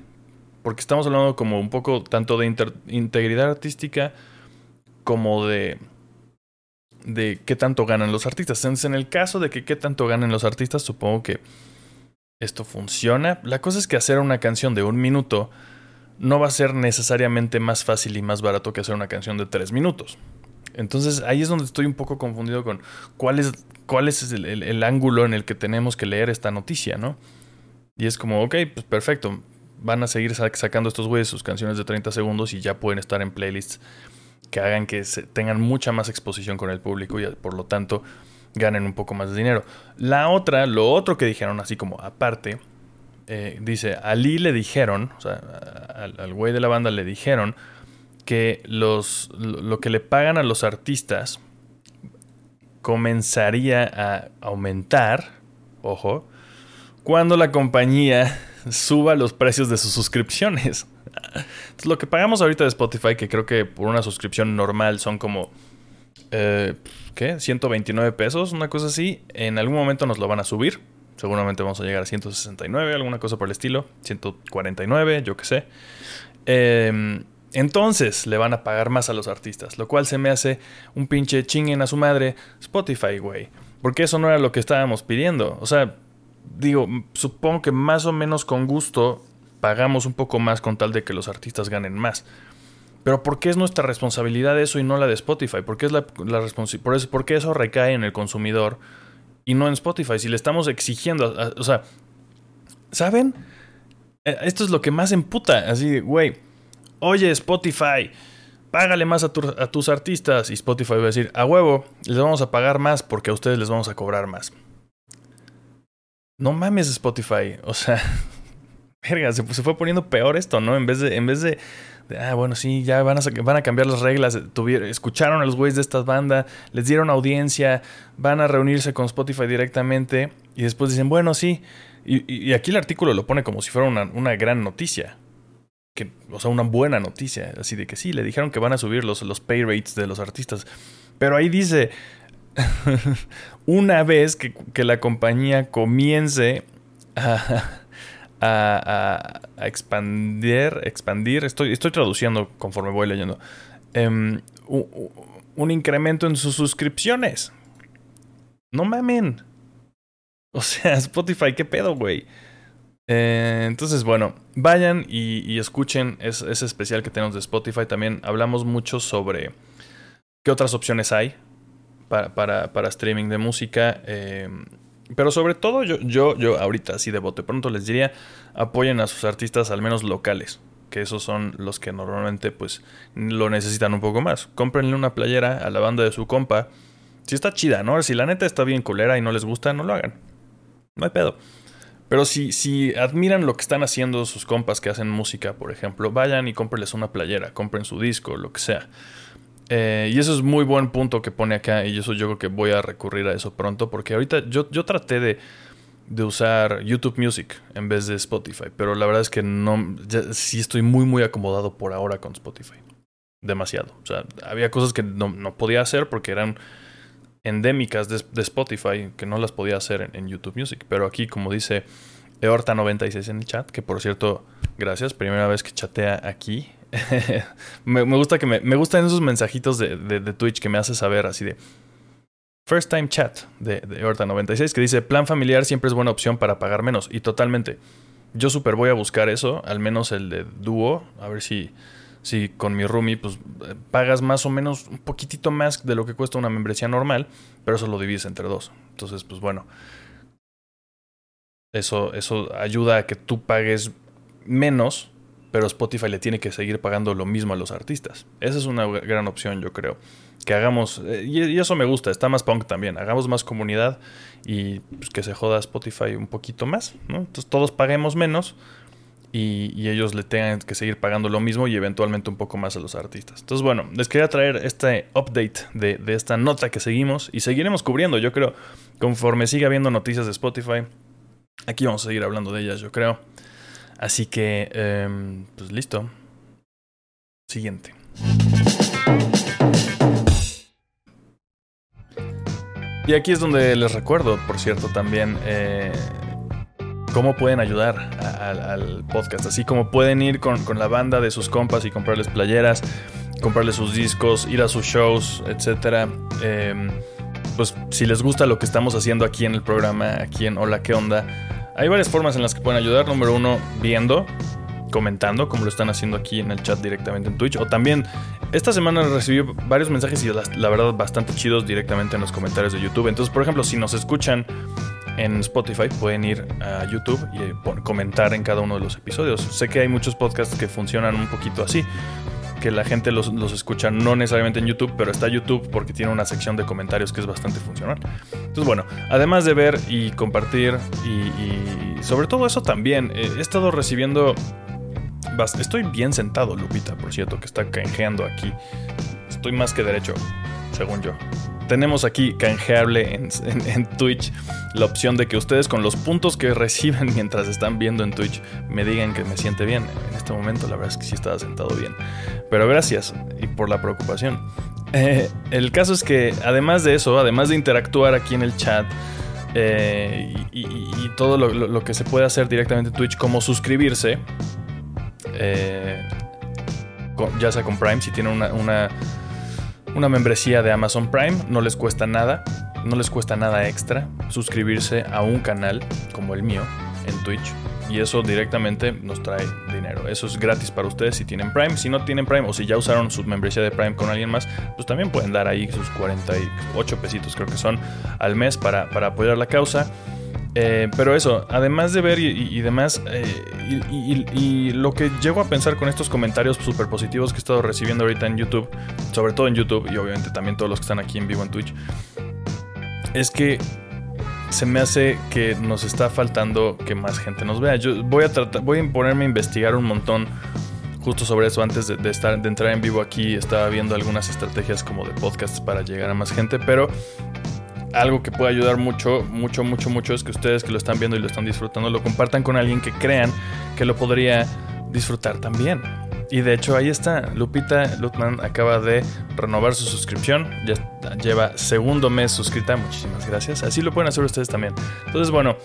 Porque estamos hablando como un poco tanto de integridad artística como de de qué tanto ganan los artistas. Entonces, en el caso de que qué tanto ganan los artistas, supongo que esto funciona. La cosa es que hacer una canción de un minuto no va a ser necesariamente más fácil y más barato que hacer una canción de tres minutos. Entonces ahí es donde estoy un poco confundido con cuál es, cuál es el, ángulo en el que tenemos que leer esta noticia, ¿no? Y es como, ok, pues perfecto, van a seguir sacando estos güeyes sus canciones de 30 segundos y ya pueden estar en playlists que hagan que tengan mucha más exposición con el público y por lo tanto ganen un poco más de dinero. La otra, lo otro que dijeron así como aparte, eh, dice, a Lee le dijeron, o sea, al güey de la banda le dijeron que los, lo que le pagan a los artistas comenzaría a aumentar, ojo, cuando la compañía <laughs> suba los precios de sus suscripciones. Entonces, lo que pagamos ahorita de Spotify, que creo que por una suscripción normal son como, eh, ¿qué? 129 pesos, una cosa así, en algún momento nos lo van a subir. Seguramente vamos a llegar a 169, alguna cosa por el estilo, 149, yo qué sé. Eh, entonces le van a pagar más a los artistas, lo cual se me hace un pinche chinguen a su madre Spotify, güey. Porque eso no era lo que estábamos pidiendo. O sea, digo, supongo que más o menos con gusto pagamos un poco más con tal de que los artistas ganen más. Pero ¿por qué es nuestra responsabilidad eso y no la de Spotify? ¿Por qué, es la, la por, ¿Por qué eso recae en el consumidor y no en Spotify? Si le estamos exigiendo, o sea, ¿saben? Eh, esto es lo que más emputa, así, güey oye Spotify, págale más a, tus artistas. Y Spotify va a decir, a huevo, les vamos a pagar más porque a ustedes les vamos a cobrar más. No mames Spotify, o sea, <laughs> verga, se, fue poniendo peor esto, ¿no? En vez de, en vez de, ah, bueno, sí, ya van a, van a cambiar las reglas, tuvieron, escucharon a los güeyes de esta banda, les dieron audiencia, van a reunirse con Spotify directamente y después dicen, bueno, sí. Y, aquí el artículo lo pone como si fuera una, una gran noticia. que, o sea, una buena noticia, así de que sí, le dijeron que van a subir los, los pay rates de los artistas, pero ahí dice, <laughs> una vez que, que, la compañía comience a, a, a, expandir, expandir, estoy, estoy traduciendo conforme voy leyendo, um, un incremento en sus suscripciones. No mamen. O sea, <laughs> Spotify, ¿qué pedo, güey? Eh, entonces, bueno, vayan y, escuchen ese, especial que tenemos de Spotify. También hablamos mucho sobre qué otras opciones hay para, para, streaming de música. Eh, pero sobre todo, yo, yo, yo ahorita, así de bote pronto, les diría, apoyen a sus artistas, al menos locales. Que esos son los que normalmente, pues, lo necesitan un poco más. Cómprenle una playera a la banda de su compa. Si está chida, ¿no? Si la neta está bien culera y no les gusta, no lo hagan. No hay pedo. Pero si, si admiran lo que están haciendo sus compas que hacen música, por ejemplo, vayan y cómprenles una playera, compren su disco, lo que sea. Eh, y eso es muy buen punto que pone acá y eso yo creo que voy a recurrir a eso pronto porque ahorita yo, yo traté de, de usar YouTube Music en vez de Spotify, pero la verdad es que no, sí estoy muy muy acomodado por ahora con Spotify. Demasiado. O sea, había cosas que no, no podía hacer porque eran endémicas de, Spotify que no las podía hacer en, YouTube Music. Pero aquí, como dice Eorta96 en el chat, que por cierto, gracias, primera vez que chatea aquí. <laughs> me, gusta que me, me, gustan esos mensajitos de, Twitch que me hace saber así de First Time Chat de, de Eorta96 que dice plan familiar siempre es buena opción para pagar menos. Y totalmente. Yo super voy a buscar eso, al menos el de dúo, a ver si, si con mi roomie pues pagas más o menos un poquitito más de lo que cuesta una membresía normal, pero eso lo divides entre dos. Entonces, pues bueno, eso, eso ayuda a que tú pagues menos, pero Spotify le tiene que seguir pagando lo mismo a los artistas. Esa es una gran opción, yo creo. Que hagamos, eh, y eso me gusta, está más punk también, hagamos más comunidad y pues, que se joda Spotify un poquito más. Entonces todos paguemos menos y, ellos le tengan que seguir pagando lo mismo y eventualmente un poco más a los artistas. Entonces, bueno, les quería traer este update de, esta nota que seguimos y seguiremos cubriendo, yo creo, conforme siga habiendo noticias de Spotify. Aquí vamos a seguir hablando de ellas, yo creo. Así que, em, pues listo. Siguiente. Y aquí es donde les recuerdo, por cierto, también eh, cómo pueden ayudar al podcast. Así como pueden ir con, la banda de sus compas y comprarles playeras, comprarles sus discos, ir a sus shows, etc. Em, pues si les gusta lo que estamos haciendo aquí en el programa, aquí en Hola, ¿qué onda? Hay varias formas en las que pueden ayudar. Número uno, viendo, comentando, como lo están haciendo aquí en el chat directamente en Twitch. O también, esta semana recibí varios mensajes y la verdad bastante chidos directamente en los comentarios de YouTube. Entonces, por ejemplo, si nos escuchan en Spotify pueden ir a YouTube y eh, comentar en cada uno de los episodios. Sé que hay muchos podcasts que funcionan un poquito así, que la gente los, escucha no necesariamente en YouTube, pero está YouTube porque tiene una sección de comentarios que es bastante funcional. Entonces, bueno, además de ver y compartir y, sobre todo eso también, eh, he estado recibiendo... Estoy bien sentado, Lupita, por cierto, que está canjeando aquí. Estoy más que derecho, según yo tenemos aquí canjeable en, Twitch la opción de que ustedes con los puntos que reciben <laughs> mientras están viendo en Twitch me digan que me siente bien. En este momento la verdad es que sí estaba sentado bien. Pero gracias y por la preocupación. Eh, el caso es que además de eso, además de interactuar aquí en el chat, eh, y, todo lo, que se puede hacer directamente en Twitch, como suscribirse, eh, ya sea con Prime, si tienen una una membresía de Amazon Prime, no les cuesta nada, no les cuesta nada extra suscribirse a un canal como el mío en Twitch. Y eso directamente nos trae dinero. Eso es gratis para ustedes si tienen Prime. Si no tienen Prime o si ya usaron su membresía de Prime con alguien más, pues también pueden dar ahí sus 48 pesitos creo que son al mes para, para apoyar la causa. Eh, pero eso, además de ver y, demás, eh, y, lo que llego a pensar con estos comentarios súper positivos que he estado recibiendo ahorita en YouTube, sobre todo en YouTube y obviamente también todos los que están aquí en vivo en Twitch, es que se me hace que nos está faltando que más gente nos vea. Yo voy a tratar, voy a ponerme a investigar un montón justo sobre eso antes de, estar, de entrar en vivo aquí. Estaba viendo algunas estrategias como de podcasts para llegar a más gente, pero algo que puede ayudar mucho, mucho, mucho, mucho es que ustedes que lo están viendo y lo están disfrutando lo compartan con alguien que crean que lo podría disfrutar también. Y de hecho ahí está, Lupita Lutman acaba de renovar su suscripción, ya lleva segundo mes suscrita, muchísimas gracias. Así lo pueden hacer ustedes también. Entonces bueno,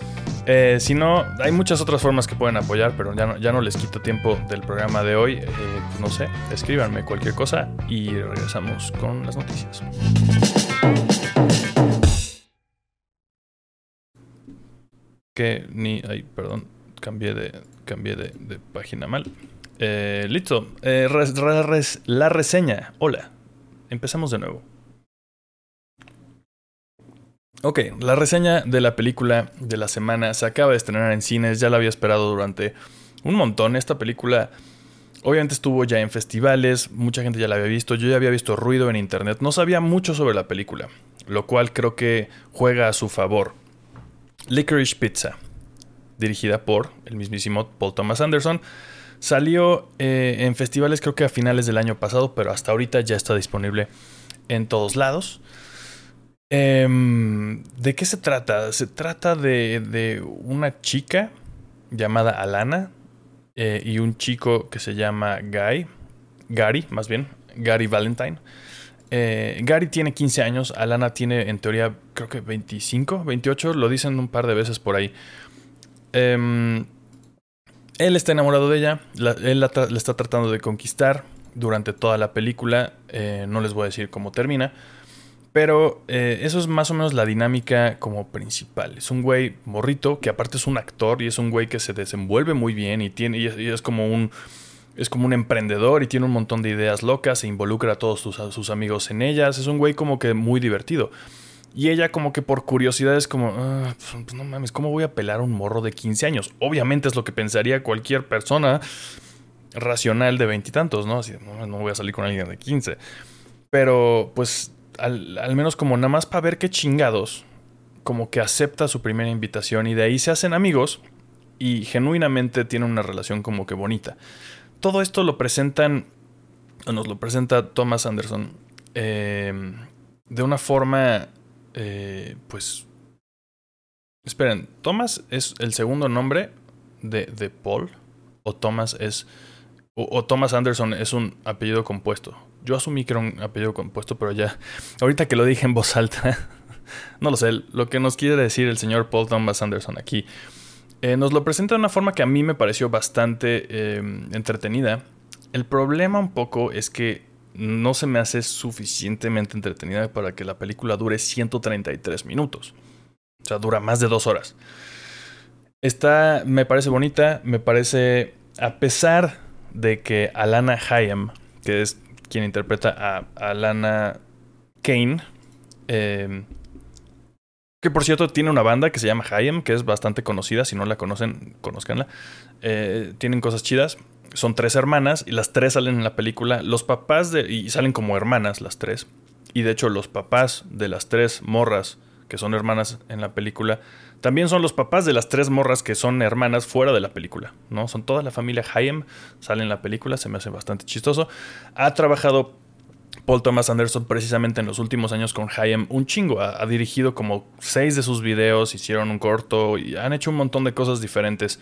eh, si no, hay muchas otras formas que pueden apoyar, pero ya no, ya no les quito tiempo del programa de hoy. Eh, pues no sé, escríbanme cualquier cosa y regresamos con las noticias. Que ni, ay, perdón, cambié de, cambié de página mal. Eh, listo. Eh, la reseña. Hola. Empezamos de nuevo. Ok, la reseña de la película de la semana se acaba de estrenar en cines. Ya la había esperado durante un montón. Esta película obviamente estuvo ya en festivales. Mucha gente ya la había visto. Yo ya había visto ruido en internet. No sabía mucho sobre la película. Lo cual creo que juega a su favor. Licorice Pizza. Dirigida por el mismísimo Paul Thomas Anderson Salió eh, en festivales creo que a finales del año pasado, pero hasta ahorita ya está disponible en todos lados. Em, ¿De qué se trata? Se trata de, una chica llamada Alana eh, y un chico que se llama Guy, Gary más bien, Gary Valentine. Eh, Gary tiene 15 años, Alana tiene en teoría creo que 25, 28, lo dicen un par de veces por ahí. Eh, él está enamorado de ella, él la, está tratando de conquistar durante toda la película, eh, no les voy a decir cómo termina, pero eh, eso es más o menos la dinámica como principal. Es un güey morrito, que aparte es un actor y es un güey que se desenvuelve muy bien y, tiene, y es, como un... Es como un emprendedor y tiene un montón de ideas locas, se involucra a todos sus, sus amigos en ellas. Es un güey como que muy divertido. Y ella como que por curiosidad es como, ah, pues, pues no mames, ¿cómo voy a pelar a un morro de 15 años? Obviamente es lo que pensaría cualquier persona racional de veintitantos, ¿no? Así, no, no voy a salir con alguien de 15. Pero pues al, al menos como nada más para ver qué chingados, como que acepta su primera invitación y de ahí se hacen amigos y genuinamente tienen una relación como que bonita. Todo esto lo presentan, nos lo presenta Thomas Anderson eh, de una forma eh, pues... Esperen, ¿Thomas es el segundo nombre de, de Paul? ¿O Thomas es... O, Thomas Anderson es un apellido compuesto? Yo asumí que era un apellido compuesto, pero ya... Ahorita que lo dije en voz alta... <laughs> no lo sé, lo que nos quiere decir el señor Paul Thomas Anderson aquí... Eh, nos lo presenta de una forma que a mí me pareció bastante eh, entretenida. El problema un poco es que no se me hace suficientemente entretenida para que la película dure 133 minutos. O sea, dura más de dos horas. Está, me parece bonita, me parece, a pesar de que Alana Hayem, que es quien interpreta a Alana Kane, em, que por cierto tiene una banda que se llama Hayem, que es bastante conocida, si no la conocen, conozcanla. Eh, tienen cosas chidas son tres hermanas y las tres salen en la película. Los papás de. y salen como hermanas las tres. Y de hecho, los papás de las tres morras que son hermanas en la película también son los papás de las tres morras que son hermanas fuera de la película. ¿no? Son toda la familia Hayem, sale en la película, se me hace bastante chistoso. Ha trabajado Paul Thomas Anderson precisamente en los últimos años con Hayem un chingo. Ha, dirigido como seis de sus videos, hicieron un corto y han hecho un montón de cosas diferentes.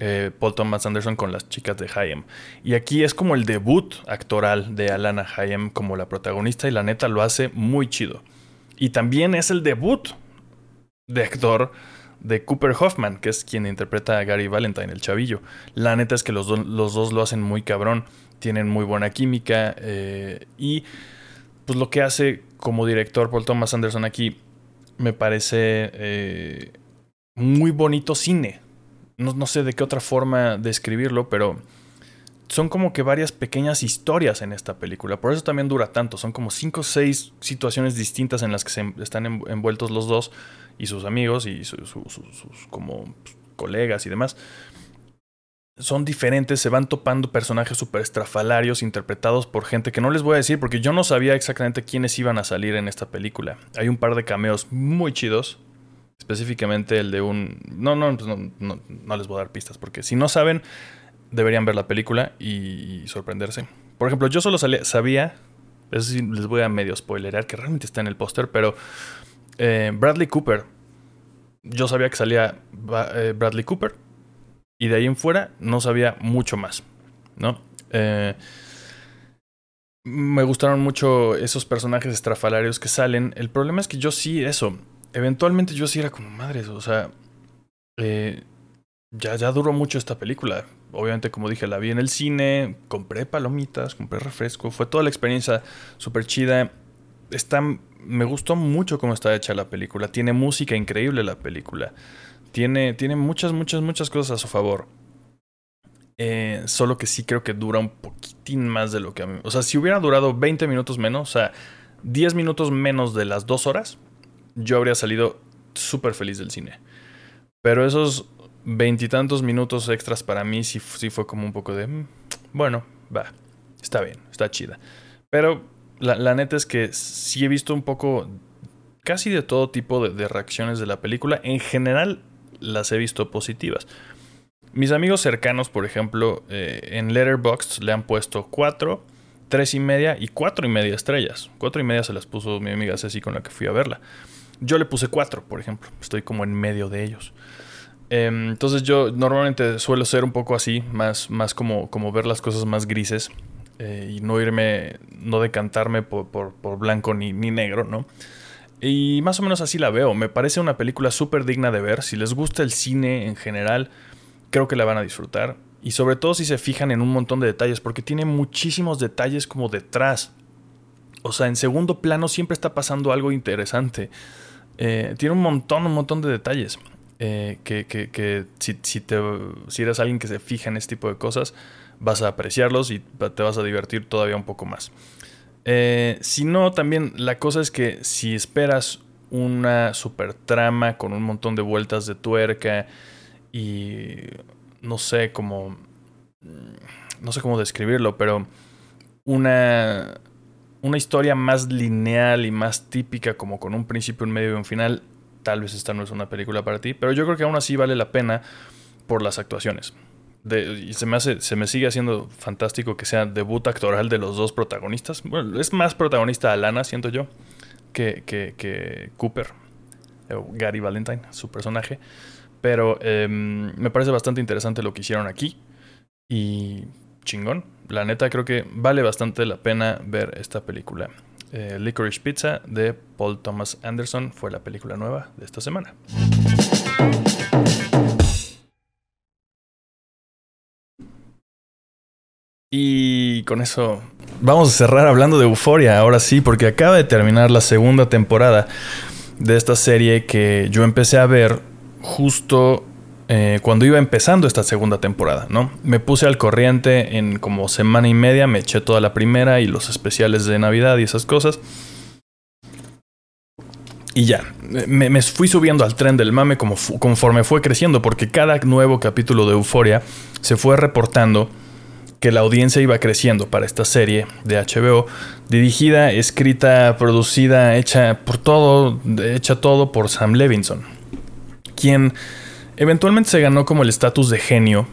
Eh, Paul Thomas Anderson con las chicas de Hayem. Y aquí es como el debut actoral de Alana Hayem como la protagonista y la neta lo hace muy chido. Y también es el debut de actor de Cooper Hoffman, que es quien interpreta a Gary Valentine, el chavillo. La neta es que los, los dos lo hacen muy cabrón, tienen muy buena química eh, y pues lo que hace como director Paul Thomas Anderson aquí me parece eh, muy bonito cine no, sé de qué otra forma describirlo, pero son como que varias pequeñas historias en esta película. Por eso también dura tanto. Son como cinco o seis situaciones distintas en las que se están envueltos los dos y sus amigos y sus, como colegas y demás. Son diferentes, se van topando personajes súper estrafalarios interpretados por gente que no les voy a decir porque yo no sabía exactamente quiénes iban a salir en esta película. Hay un par de cameos muy chidos Específicamente el de un... No, no, pues no, no, les voy a dar pistas porque si no saben, deberían ver la película y, sorprenderse. Por ejemplo, yo solo sabía, eso sí les voy a medio spoilerear, que realmente está en el póster, pero eh, Bradley Cooper, yo sabía que salía eh, Bradley Cooper y de ahí en fuera no sabía mucho más. ¿no? Eh, me gustaron mucho esos personajes estrafalarios que salen. El problema es que yo sí, eso. Eventualmente yo sí era como madres, o sea. Eh, ya, ya duró mucho esta película. Obviamente, como dije, la vi en el cine, compré palomitas, compré refresco. Fue toda la experiencia súper chida. Está, me gustó mucho cómo está hecha la película. Tiene música increíble la película. Tiene, tiene muchas, muchas, muchas cosas a su favor. Eh, solo que sí creo que dura un poquitín más de lo que a mí. O sea, si hubiera durado 20 minutos menos, o sea, 10 minutos menos de las 2 horas, yo habría salido súper feliz del cine. Pero esos veintitantos minutos extras para mí sí, sí, fue como un poco de. Mm, bueno, va, está bien, está chida. Pero la, la, neta es que sí he visto un poco. Casi de todo tipo de reacciones de la película. En general, las he visto positivas. Mis amigos cercanos, por ejemplo, eh, en Letterboxd le han puesto 4, 3 y media y 4 y media estrellas. 4 y media se las puso mi amiga Ceci con la que fui a verla. Yo le puse 4, por ejemplo. Estoy como en medio de ellos. Eh, entonces yo normalmente suelo ser un poco así, más, más como, como ver las cosas más grises eh, y no irme, no decantarme por, por, por blanco ni, ni negro, ¿no? Y más o menos así la veo. Me parece una película súper digna de ver. Si les gusta el cine en general, creo que la van a disfrutar. Y sobre todo si se fijan en un montón de detalles, porque tiene muchísimos detalles como detrás. O sea, en segundo plano siempre está pasando algo interesante. Eh, tiene un montón, un montón de detalles. Eh, que, que, si, si, te, si eres alguien que se fija en este tipo de cosas, vas a apreciarlos y te vas a divertir todavía un poco más. Eh, si no, también la cosa es que si esperas una super trama con un montón de vueltas de tuerca y no sé cómo no sé cómo describirlo, pero una una historia más lineal y más típica como con un principio, un medio y un final, tal vez esta no es una película para ti, pero yo creo que aún así vale la pena por las actuaciones. Se me hace, se me sigue haciendo fantástico que sea debut actoral de los dos protagonistas. Bueno, es más protagonista Alana, siento yo, que, que, Cooper, Gary Valentine, su personaje. Pero eh, me parece bastante interesante lo que hicieron aquí. Y chingón. La neta creo que vale bastante la pena ver esta película. Eh, Licorice Pizza de Paul Thomas Anderson fue la película nueva de esta semana. Y con eso vamos a cerrar hablando de Euforia, ahora sí, porque acaba de terminar la segunda temporada de esta serie que yo empecé a ver justo eh, cuando iba empezando esta segunda temporada, ¿no? Me puse al corriente en como semana y media, me eché toda la primera y los especiales de Navidad y esas cosas. Y ya, me, me fui subiendo al tren del mame como conforme fue creciendo, porque cada nuevo capítulo de Euforia se fue reportando que la audiencia iba creciendo para esta serie de HBO, dirigida, escrita, producida, hecha por todo, hecha todo por Sam Levinson, quien eventualmente se ganó como el estatus de genio.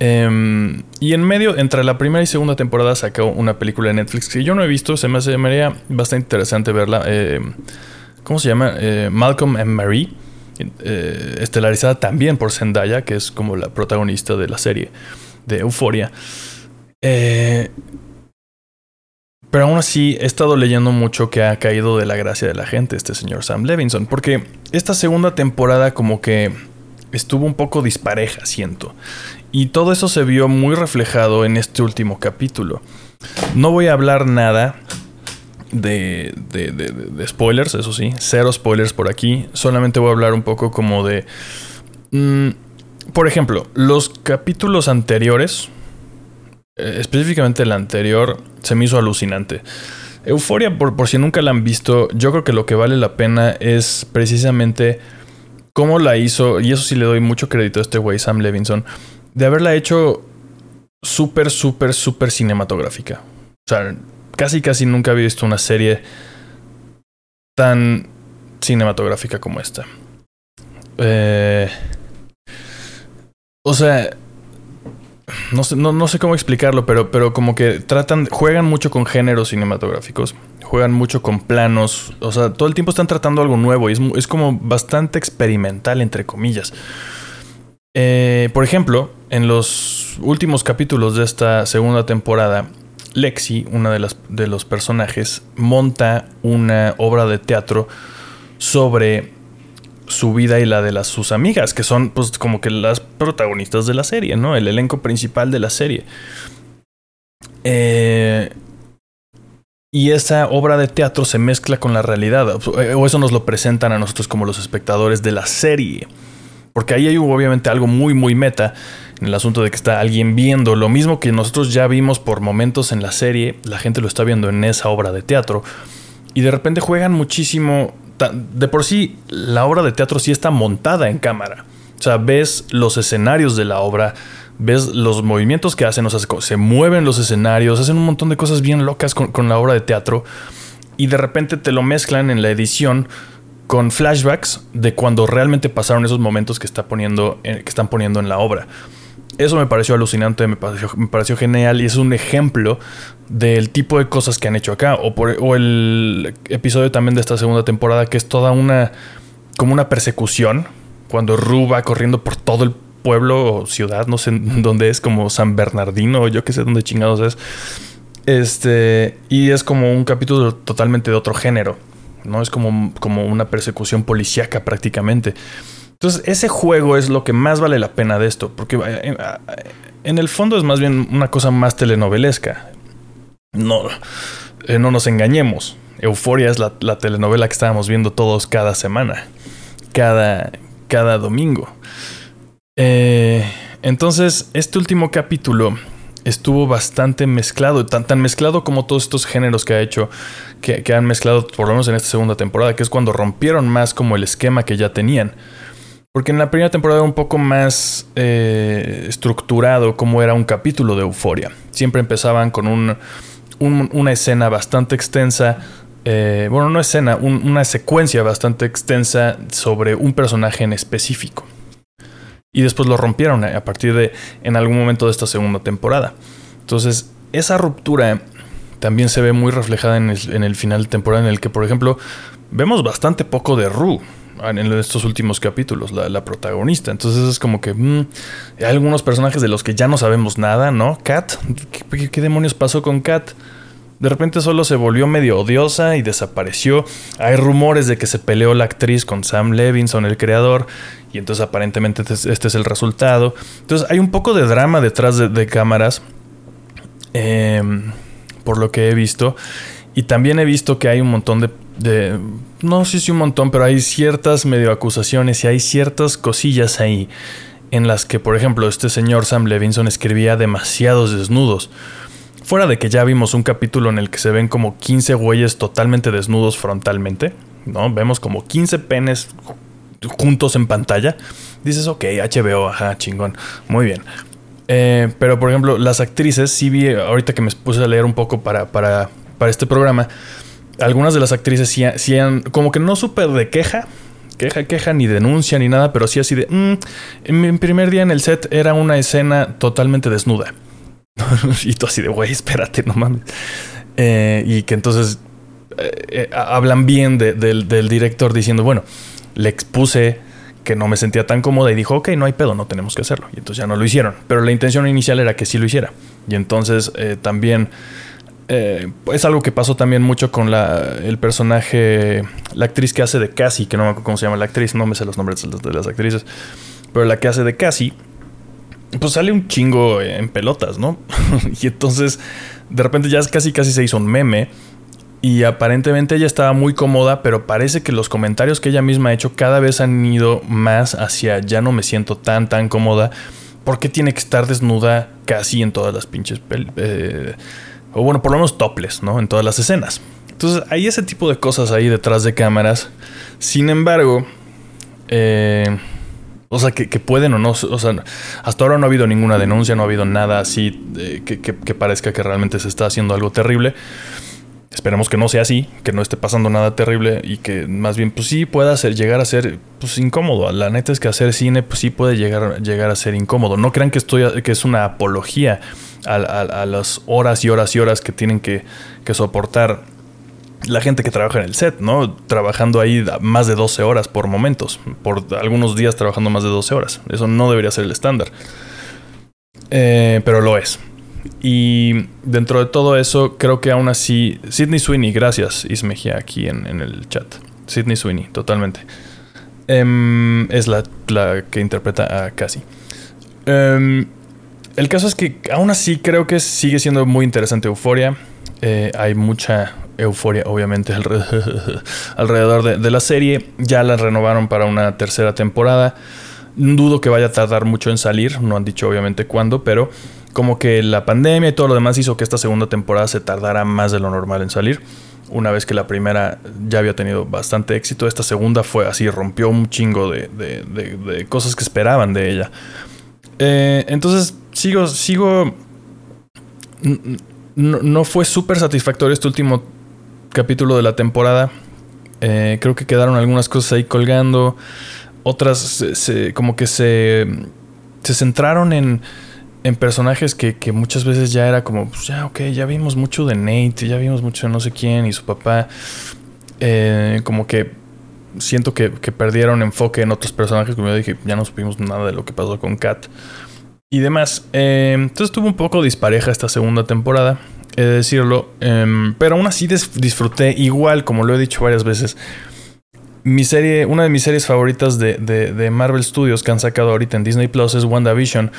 Eh, y en medio, entre la primera y segunda temporada, sacó una película de Netflix que yo no he visto, se me hace me bastante interesante verla. Eh, ¿Cómo se llama? Eh, Malcolm and Marie, eh, estelarizada también por Zendaya, que es como la protagonista de la serie de Euforia. Eh, pero aún así he estado leyendo mucho que ha caído de la gracia de la gente este señor Sam Levinson, porque esta segunda temporada como que estuvo un poco dispareja, siento. Y todo eso se vio muy reflejado en este último capítulo. No voy a hablar nada de, de, de, spoilers, eso sí, cero spoilers por aquí. Solamente voy a hablar un poco como de... Mmm, por ejemplo, los capítulos anteriores, eh, específicamente el anterior, se me hizo alucinante. Euforia, por, por, si nunca la han visto, yo creo que lo que vale la pena es precisamente cómo la hizo, y eso sí le doy mucho crédito a este güey, Sam Levinson, de haberla hecho súper, súper, súper cinematográfica. O sea, casi, casi nunca había visto una serie tan cinematográfica como esta. Eh, o sea, no sé, cómo explicarlo, pero, pero como que tratan, juegan mucho con géneros cinematográficos, juegan mucho con planos, o sea, todo el tiempo están tratando algo nuevo y es, es como bastante experimental, entre comillas. Eh, por ejemplo, en los últimos capítulos de esta segunda temporada, Lexi, una de, las, de los personajes, monta una obra de teatro sobre su vida y la de sus amigas, que son pues como que las protagonistas de la serie, ¿no? El elenco principal de la serie. Eh, y esa obra de teatro se mezcla con la realidad, o eso nos lo presentan a nosotros como los espectadores de la serie. Porque ahí hay obviamente algo muy, muy meta en el asunto de que está alguien viendo lo mismo que nosotros ya vimos por momentos en la serie, la gente lo está viendo en esa obra de teatro. Y de repente juegan muchísimo. De por sí, la obra de teatro sí está montada en cámara. O sea, ves los escenarios de la obra, ves los movimientos que hacen, o sea, se mueven los escenarios, hacen un montón de cosas bien locas con, la obra de teatro. Y de repente te lo mezclan en la edición con flashbacks de cuando realmente pasaron esos momentos que, que están poniendo en la obra. Eso me pareció alucinante, me pareció, genial y es un ejemplo del tipo de cosas que han hecho acá. O, el episodio también de esta segunda temporada que es toda una, como una persecución, cuando Ru va corriendo por todo el pueblo o ciudad, no sé <laughs> dónde es, como San Bernardino o yo qué sé dónde chingados es. Este, y es como un capítulo totalmente de otro género. ¿no? Es como, como una persecución policíaca prácticamente. Entonces, ese juego es lo que más vale la pena de esto, porque eh, en el fondo es más bien una cosa más telenovelesca. No, eh, no nos engañemos. Euforia es la, telenovela que estábamos viendo todos cada semana, cada, cada domingo. Eh, entonces, este último capítulo estuvo bastante mezclado, tan, tan mezclado como todos estos géneros que ha hecho, que, han mezclado por lo menos en esta segunda temporada, que es cuando rompieron más como el esquema que ya tenían. Porque en la primera temporada era un poco más eh, estructurado como era un capítulo de Euforia. Siempre empezaban con un, una escena bastante extensa, eh, bueno, no escena, una secuencia bastante extensa sobre un personaje en específico. Y después lo rompieron a partir de en algún momento de esta segunda temporada. Entonces, esa ruptura también se ve muy reflejada en el, final de temporada en el que, por ejemplo, vemos bastante poco de Rue en estos últimos capítulos, la, protagonista. Entonces es como que mm, hay algunos personajes de los que ya no sabemos nada, ¿no? Kat, qué demonios pasó con Kat? De repente solo se volvió medio odiosa y desapareció. Hay rumores de que se peleó la actriz con Sam Levinson, el creador, y entonces aparentemente este, este es el resultado. Entonces hay un poco de drama detrás de, cámaras, em, por lo que he visto. Y también he visto que hay un montón de, no sé si un montón, pero hay ciertas medio acusaciones y hay ciertas cosillas ahí en las que, por ejemplo, este señor Sam Levinson escribía demasiados desnudos. Fuera de que ya vimos un capítulo en el que se ven como 15 güeyes totalmente desnudos frontalmente, ¿no? Vemos como 15 penes juntos en pantalla. Dices, ok, HBO, ajá, chingón, muy bien. Eh, pero por ejemplo, las actrices, sí vi, ahorita que me puse a leer un poco para, para, para este programa, algunas de las actrices sí, han, como que no súper de queja, queja, queja, ni denuncia, ni nada, pero sí así de, mm, en mi primer día en el set era una escena totalmente desnuda. <laughs> y tú así de, güey, espérate, no mames. Eh, y que entonces eh, eh, hablan bien del, director diciendo, bueno, le expuse que no me sentía tan cómoda y dijo, ok, no hay pedo, no tenemos que hacerlo. Y entonces ya no lo hicieron. Pero la intención inicial era que sí lo hiciera. Y entonces también es algo que pasó también mucho con la, el personaje, la actriz que hace de Cassie, que no me acuerdo cómo se llama la actriz, no me sé los nombres de las actrices, pero la que hace de Cassie pues sale un chingo en pelotas, ¿no? <laughs> y entonces de repente ya casi casi se hizo un meme y aparentemente ella estaba muy cómoda, pero parece que los comentarios que ella misma ha hecho cada vez han ido más hacia ya no me siento tan tan cómoda porque tiene que estar desnuda casi en todas las pinches eh, o bueno, por lo menos topless, ¿no? En todas las escenas. Entonces hay ese tipo de cosas ahí detrás de cámaras. Sin embargo, eh, o sea, que, pueden o no. O sea, hasta ahora no ha habido ninguna denuncia, no ha habido nada así que, parezca que realmente se está haciendo algo terrible. Esperemos que no sea así, que no esté pasando nada terrible y que más bien, pues sí, pueda ser, llegar a ser pues, incómodo. La neta es que hacer cine, pues sí puede llegar, llegar a ser incómodo. No crean que, estoy, que es una apología a, las horas y horas y horas que tienen que, soportar la gente que trabaja en el set, ¿no? Trabajando ahí más de 12 horas por momentos, por algunos días trabajando más de 12 horas. Eso no debería ser el estándar. eh, pero lo es. Y dentro de todo eso, creo que aún así, Sidney Sweeney, gracias Ismejia aquí en, el chat. Sidney Sweeney, totalmente. Em, es la, que interpreta a Cassie. Em, el caso es que aún así creo que sigue siendo muy interesante Euforia. Eh, hay mucha euforia, obviamente, <laughs> alrededor de, la serie. Ya la renovaron para una tercera temporada. Dudo que vaya a tardar mucho en salir. No han dicho, obviamente, cuándo, pero como que la pandemia y todo lo demás hizo que esta segunda temporada se tardara más de lo normal en salir. Una vez que la primera ya había tenido bastante éxito, esta segunda fue así, rompió un chingo de, cosas que esperaban de ella. Eh, entonces, sigo, sigo... No, fue súper satisfactorio este último capítulo de la temporada. Eh, creo que quedaron algunas cosas ahí colgando. Otras como que se, se centraron en en personajes que, muchas veces ya era como, pues ya, ok, ya vimos mucho de Nate, ya vimos mucho de no sé quién y su papá. Eh, como que siento que, perdieron enfoque en otros personajes, como yo dije, ya no supimos nada de lo que pasó con Kat y demás. Eh, entonces tuvo un poco dispareja esta segunda temporada, he de decirlo, em, pero aún así disfruté igual, como lo he dicho varias veces. Mi serie, una de mis series favoritas de, de, de Marvel Studios que han sacado ahorita en Disney Plus es WandaVision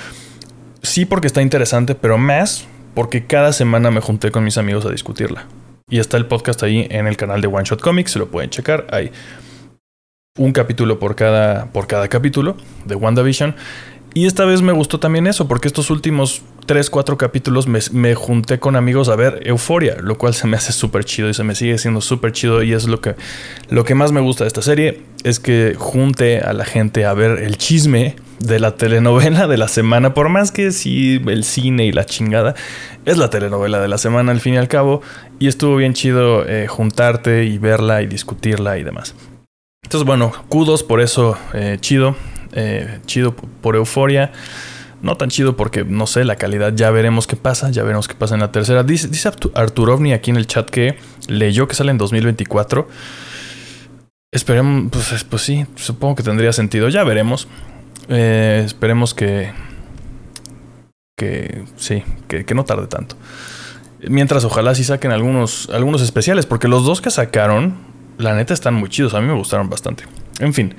sí porque está interesante, pero más porque cada semana me junté con mis amigos a discutirla. Y está el podcast ahí en el canal de One Shot Comics, se lo pueden checar. Hay un capítulo por cada, por cada capítulo de WandaVision. Y esta vez me gustó también eso, porque estos últimos 3, 4 capítulos me, junté con amigos a ver Euforia, lo cual se me hace súper chido y se me sigue siendo súper chido. Y es lo que, lo que más me gusta de esta serie, es que junte a la gente a ver el chisme de la telenovela de la semana, por más que sí el cine y la chingada, es la telenovela de la semana al fin y al cabo, y estuvo bien chido eh, juntarte y verla y discutirla y demás. Entonces bueno, kudos por eso, eh, chido, eh, chido por euforia. No tan chido porque, no sé, la calidad ya veremos qué pasa, ya veremos qué pasa en la tercera. Dice, dice Arturovni aquí en el chat que leyó que sale en 2024. Esperemos, pues, pues sí, supongo que tendría sentido, ya veremos. Eh, esperemos que. Que sí, que, no tarde tanto. Mientras, ojalá sí saquen algunos, algunos especiales, porque los dos que sacaron, la neta, están muy chidos. A mí me gustaron bastante. En fin,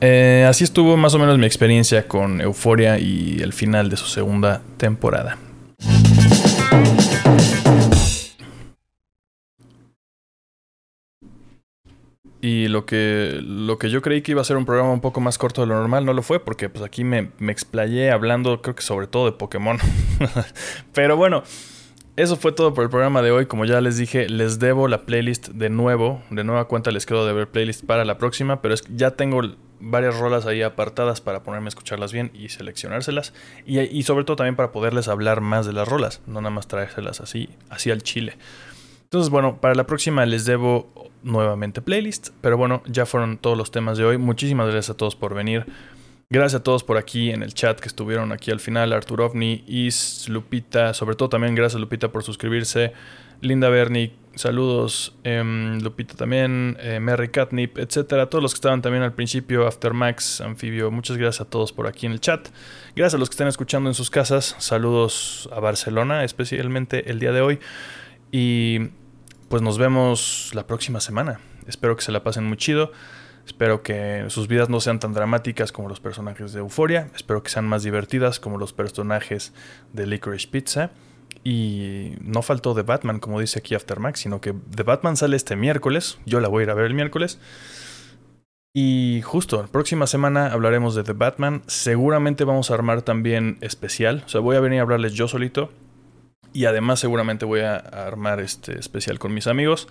eh, así estuvo más o menos mi experiencia con Euforia y el final de su segunda temporada. Y lo que, lo que yo creí que iba a ser un programa un poco más corto de lo normal no lo fue, porque pues aquí me, explayé hablando, creo que sobre todo de Pokémon. <laughs> Pero bueno, eso fue todo por el programa de hoy. Como ya les dije, les debo la playlist de nuevo. De nueva cuenta les quedo de ver playlist para la próxima, pero es ya tengo varias rolas ahí apartadas para ponerme a escucharlas bien y seleccionárselas. Y, sobre todo también para poderles hablar más de las rolas, no nada más traérselas así, así al chile. Entonces, bueno, para la próxima les debo nuevamente playlist. Pero bueno, ya fueron todos los temas de hoy. Muchísimas gracias a todos por venir. Gracias a todos por aquí en el chat que estuvieron aquí al final. Artur Ovni, Is, Lupita, sobre todo también gracias Lupita por suscribirse. Linda Bernick, saludos. Em, Lupita también, eh, Mary Catnip, etcétera. Todos los que estaban también al principio, Aftermax, Anfibio, muchas gracias a todos por aquí en el chat. Gracias a los que están escuchando en sus casas. Saludos a Barcelona, especialmente el día de hoy. Y pues nos vemos la próxima semana. Espero que se la pasen muy chido. Espero que sus vidas no sean tan dramáticas como los personajes de Euforia. Espero que sean más divertidas como los personajes de Licorice Pizza. Y no faltó The Batman, como dice aquí Aftermax, sino que The Batman sale este miércoles. Yo la voy a ir a ver el miércoles. Y justo, la próxima semana hablaremos de The Batman. Seguramente vamos a armar también especial. O sea, voy a venir a hablarles yo solito y además seguramente voy a armar este especial con mis amigos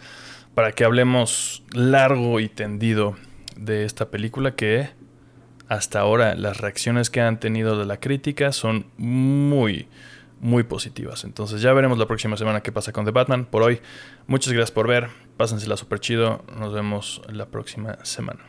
para que hablemos largo y tendido de esta película que hasta ahora las reacciones que han tenido de la crítica son muy muy positivas. Entonces ya veremos la próxima semana qué pasa con The Batman. Por hoy, muchas gracias por ver. Pásensela súper chido. Nos vemos la próxima semana.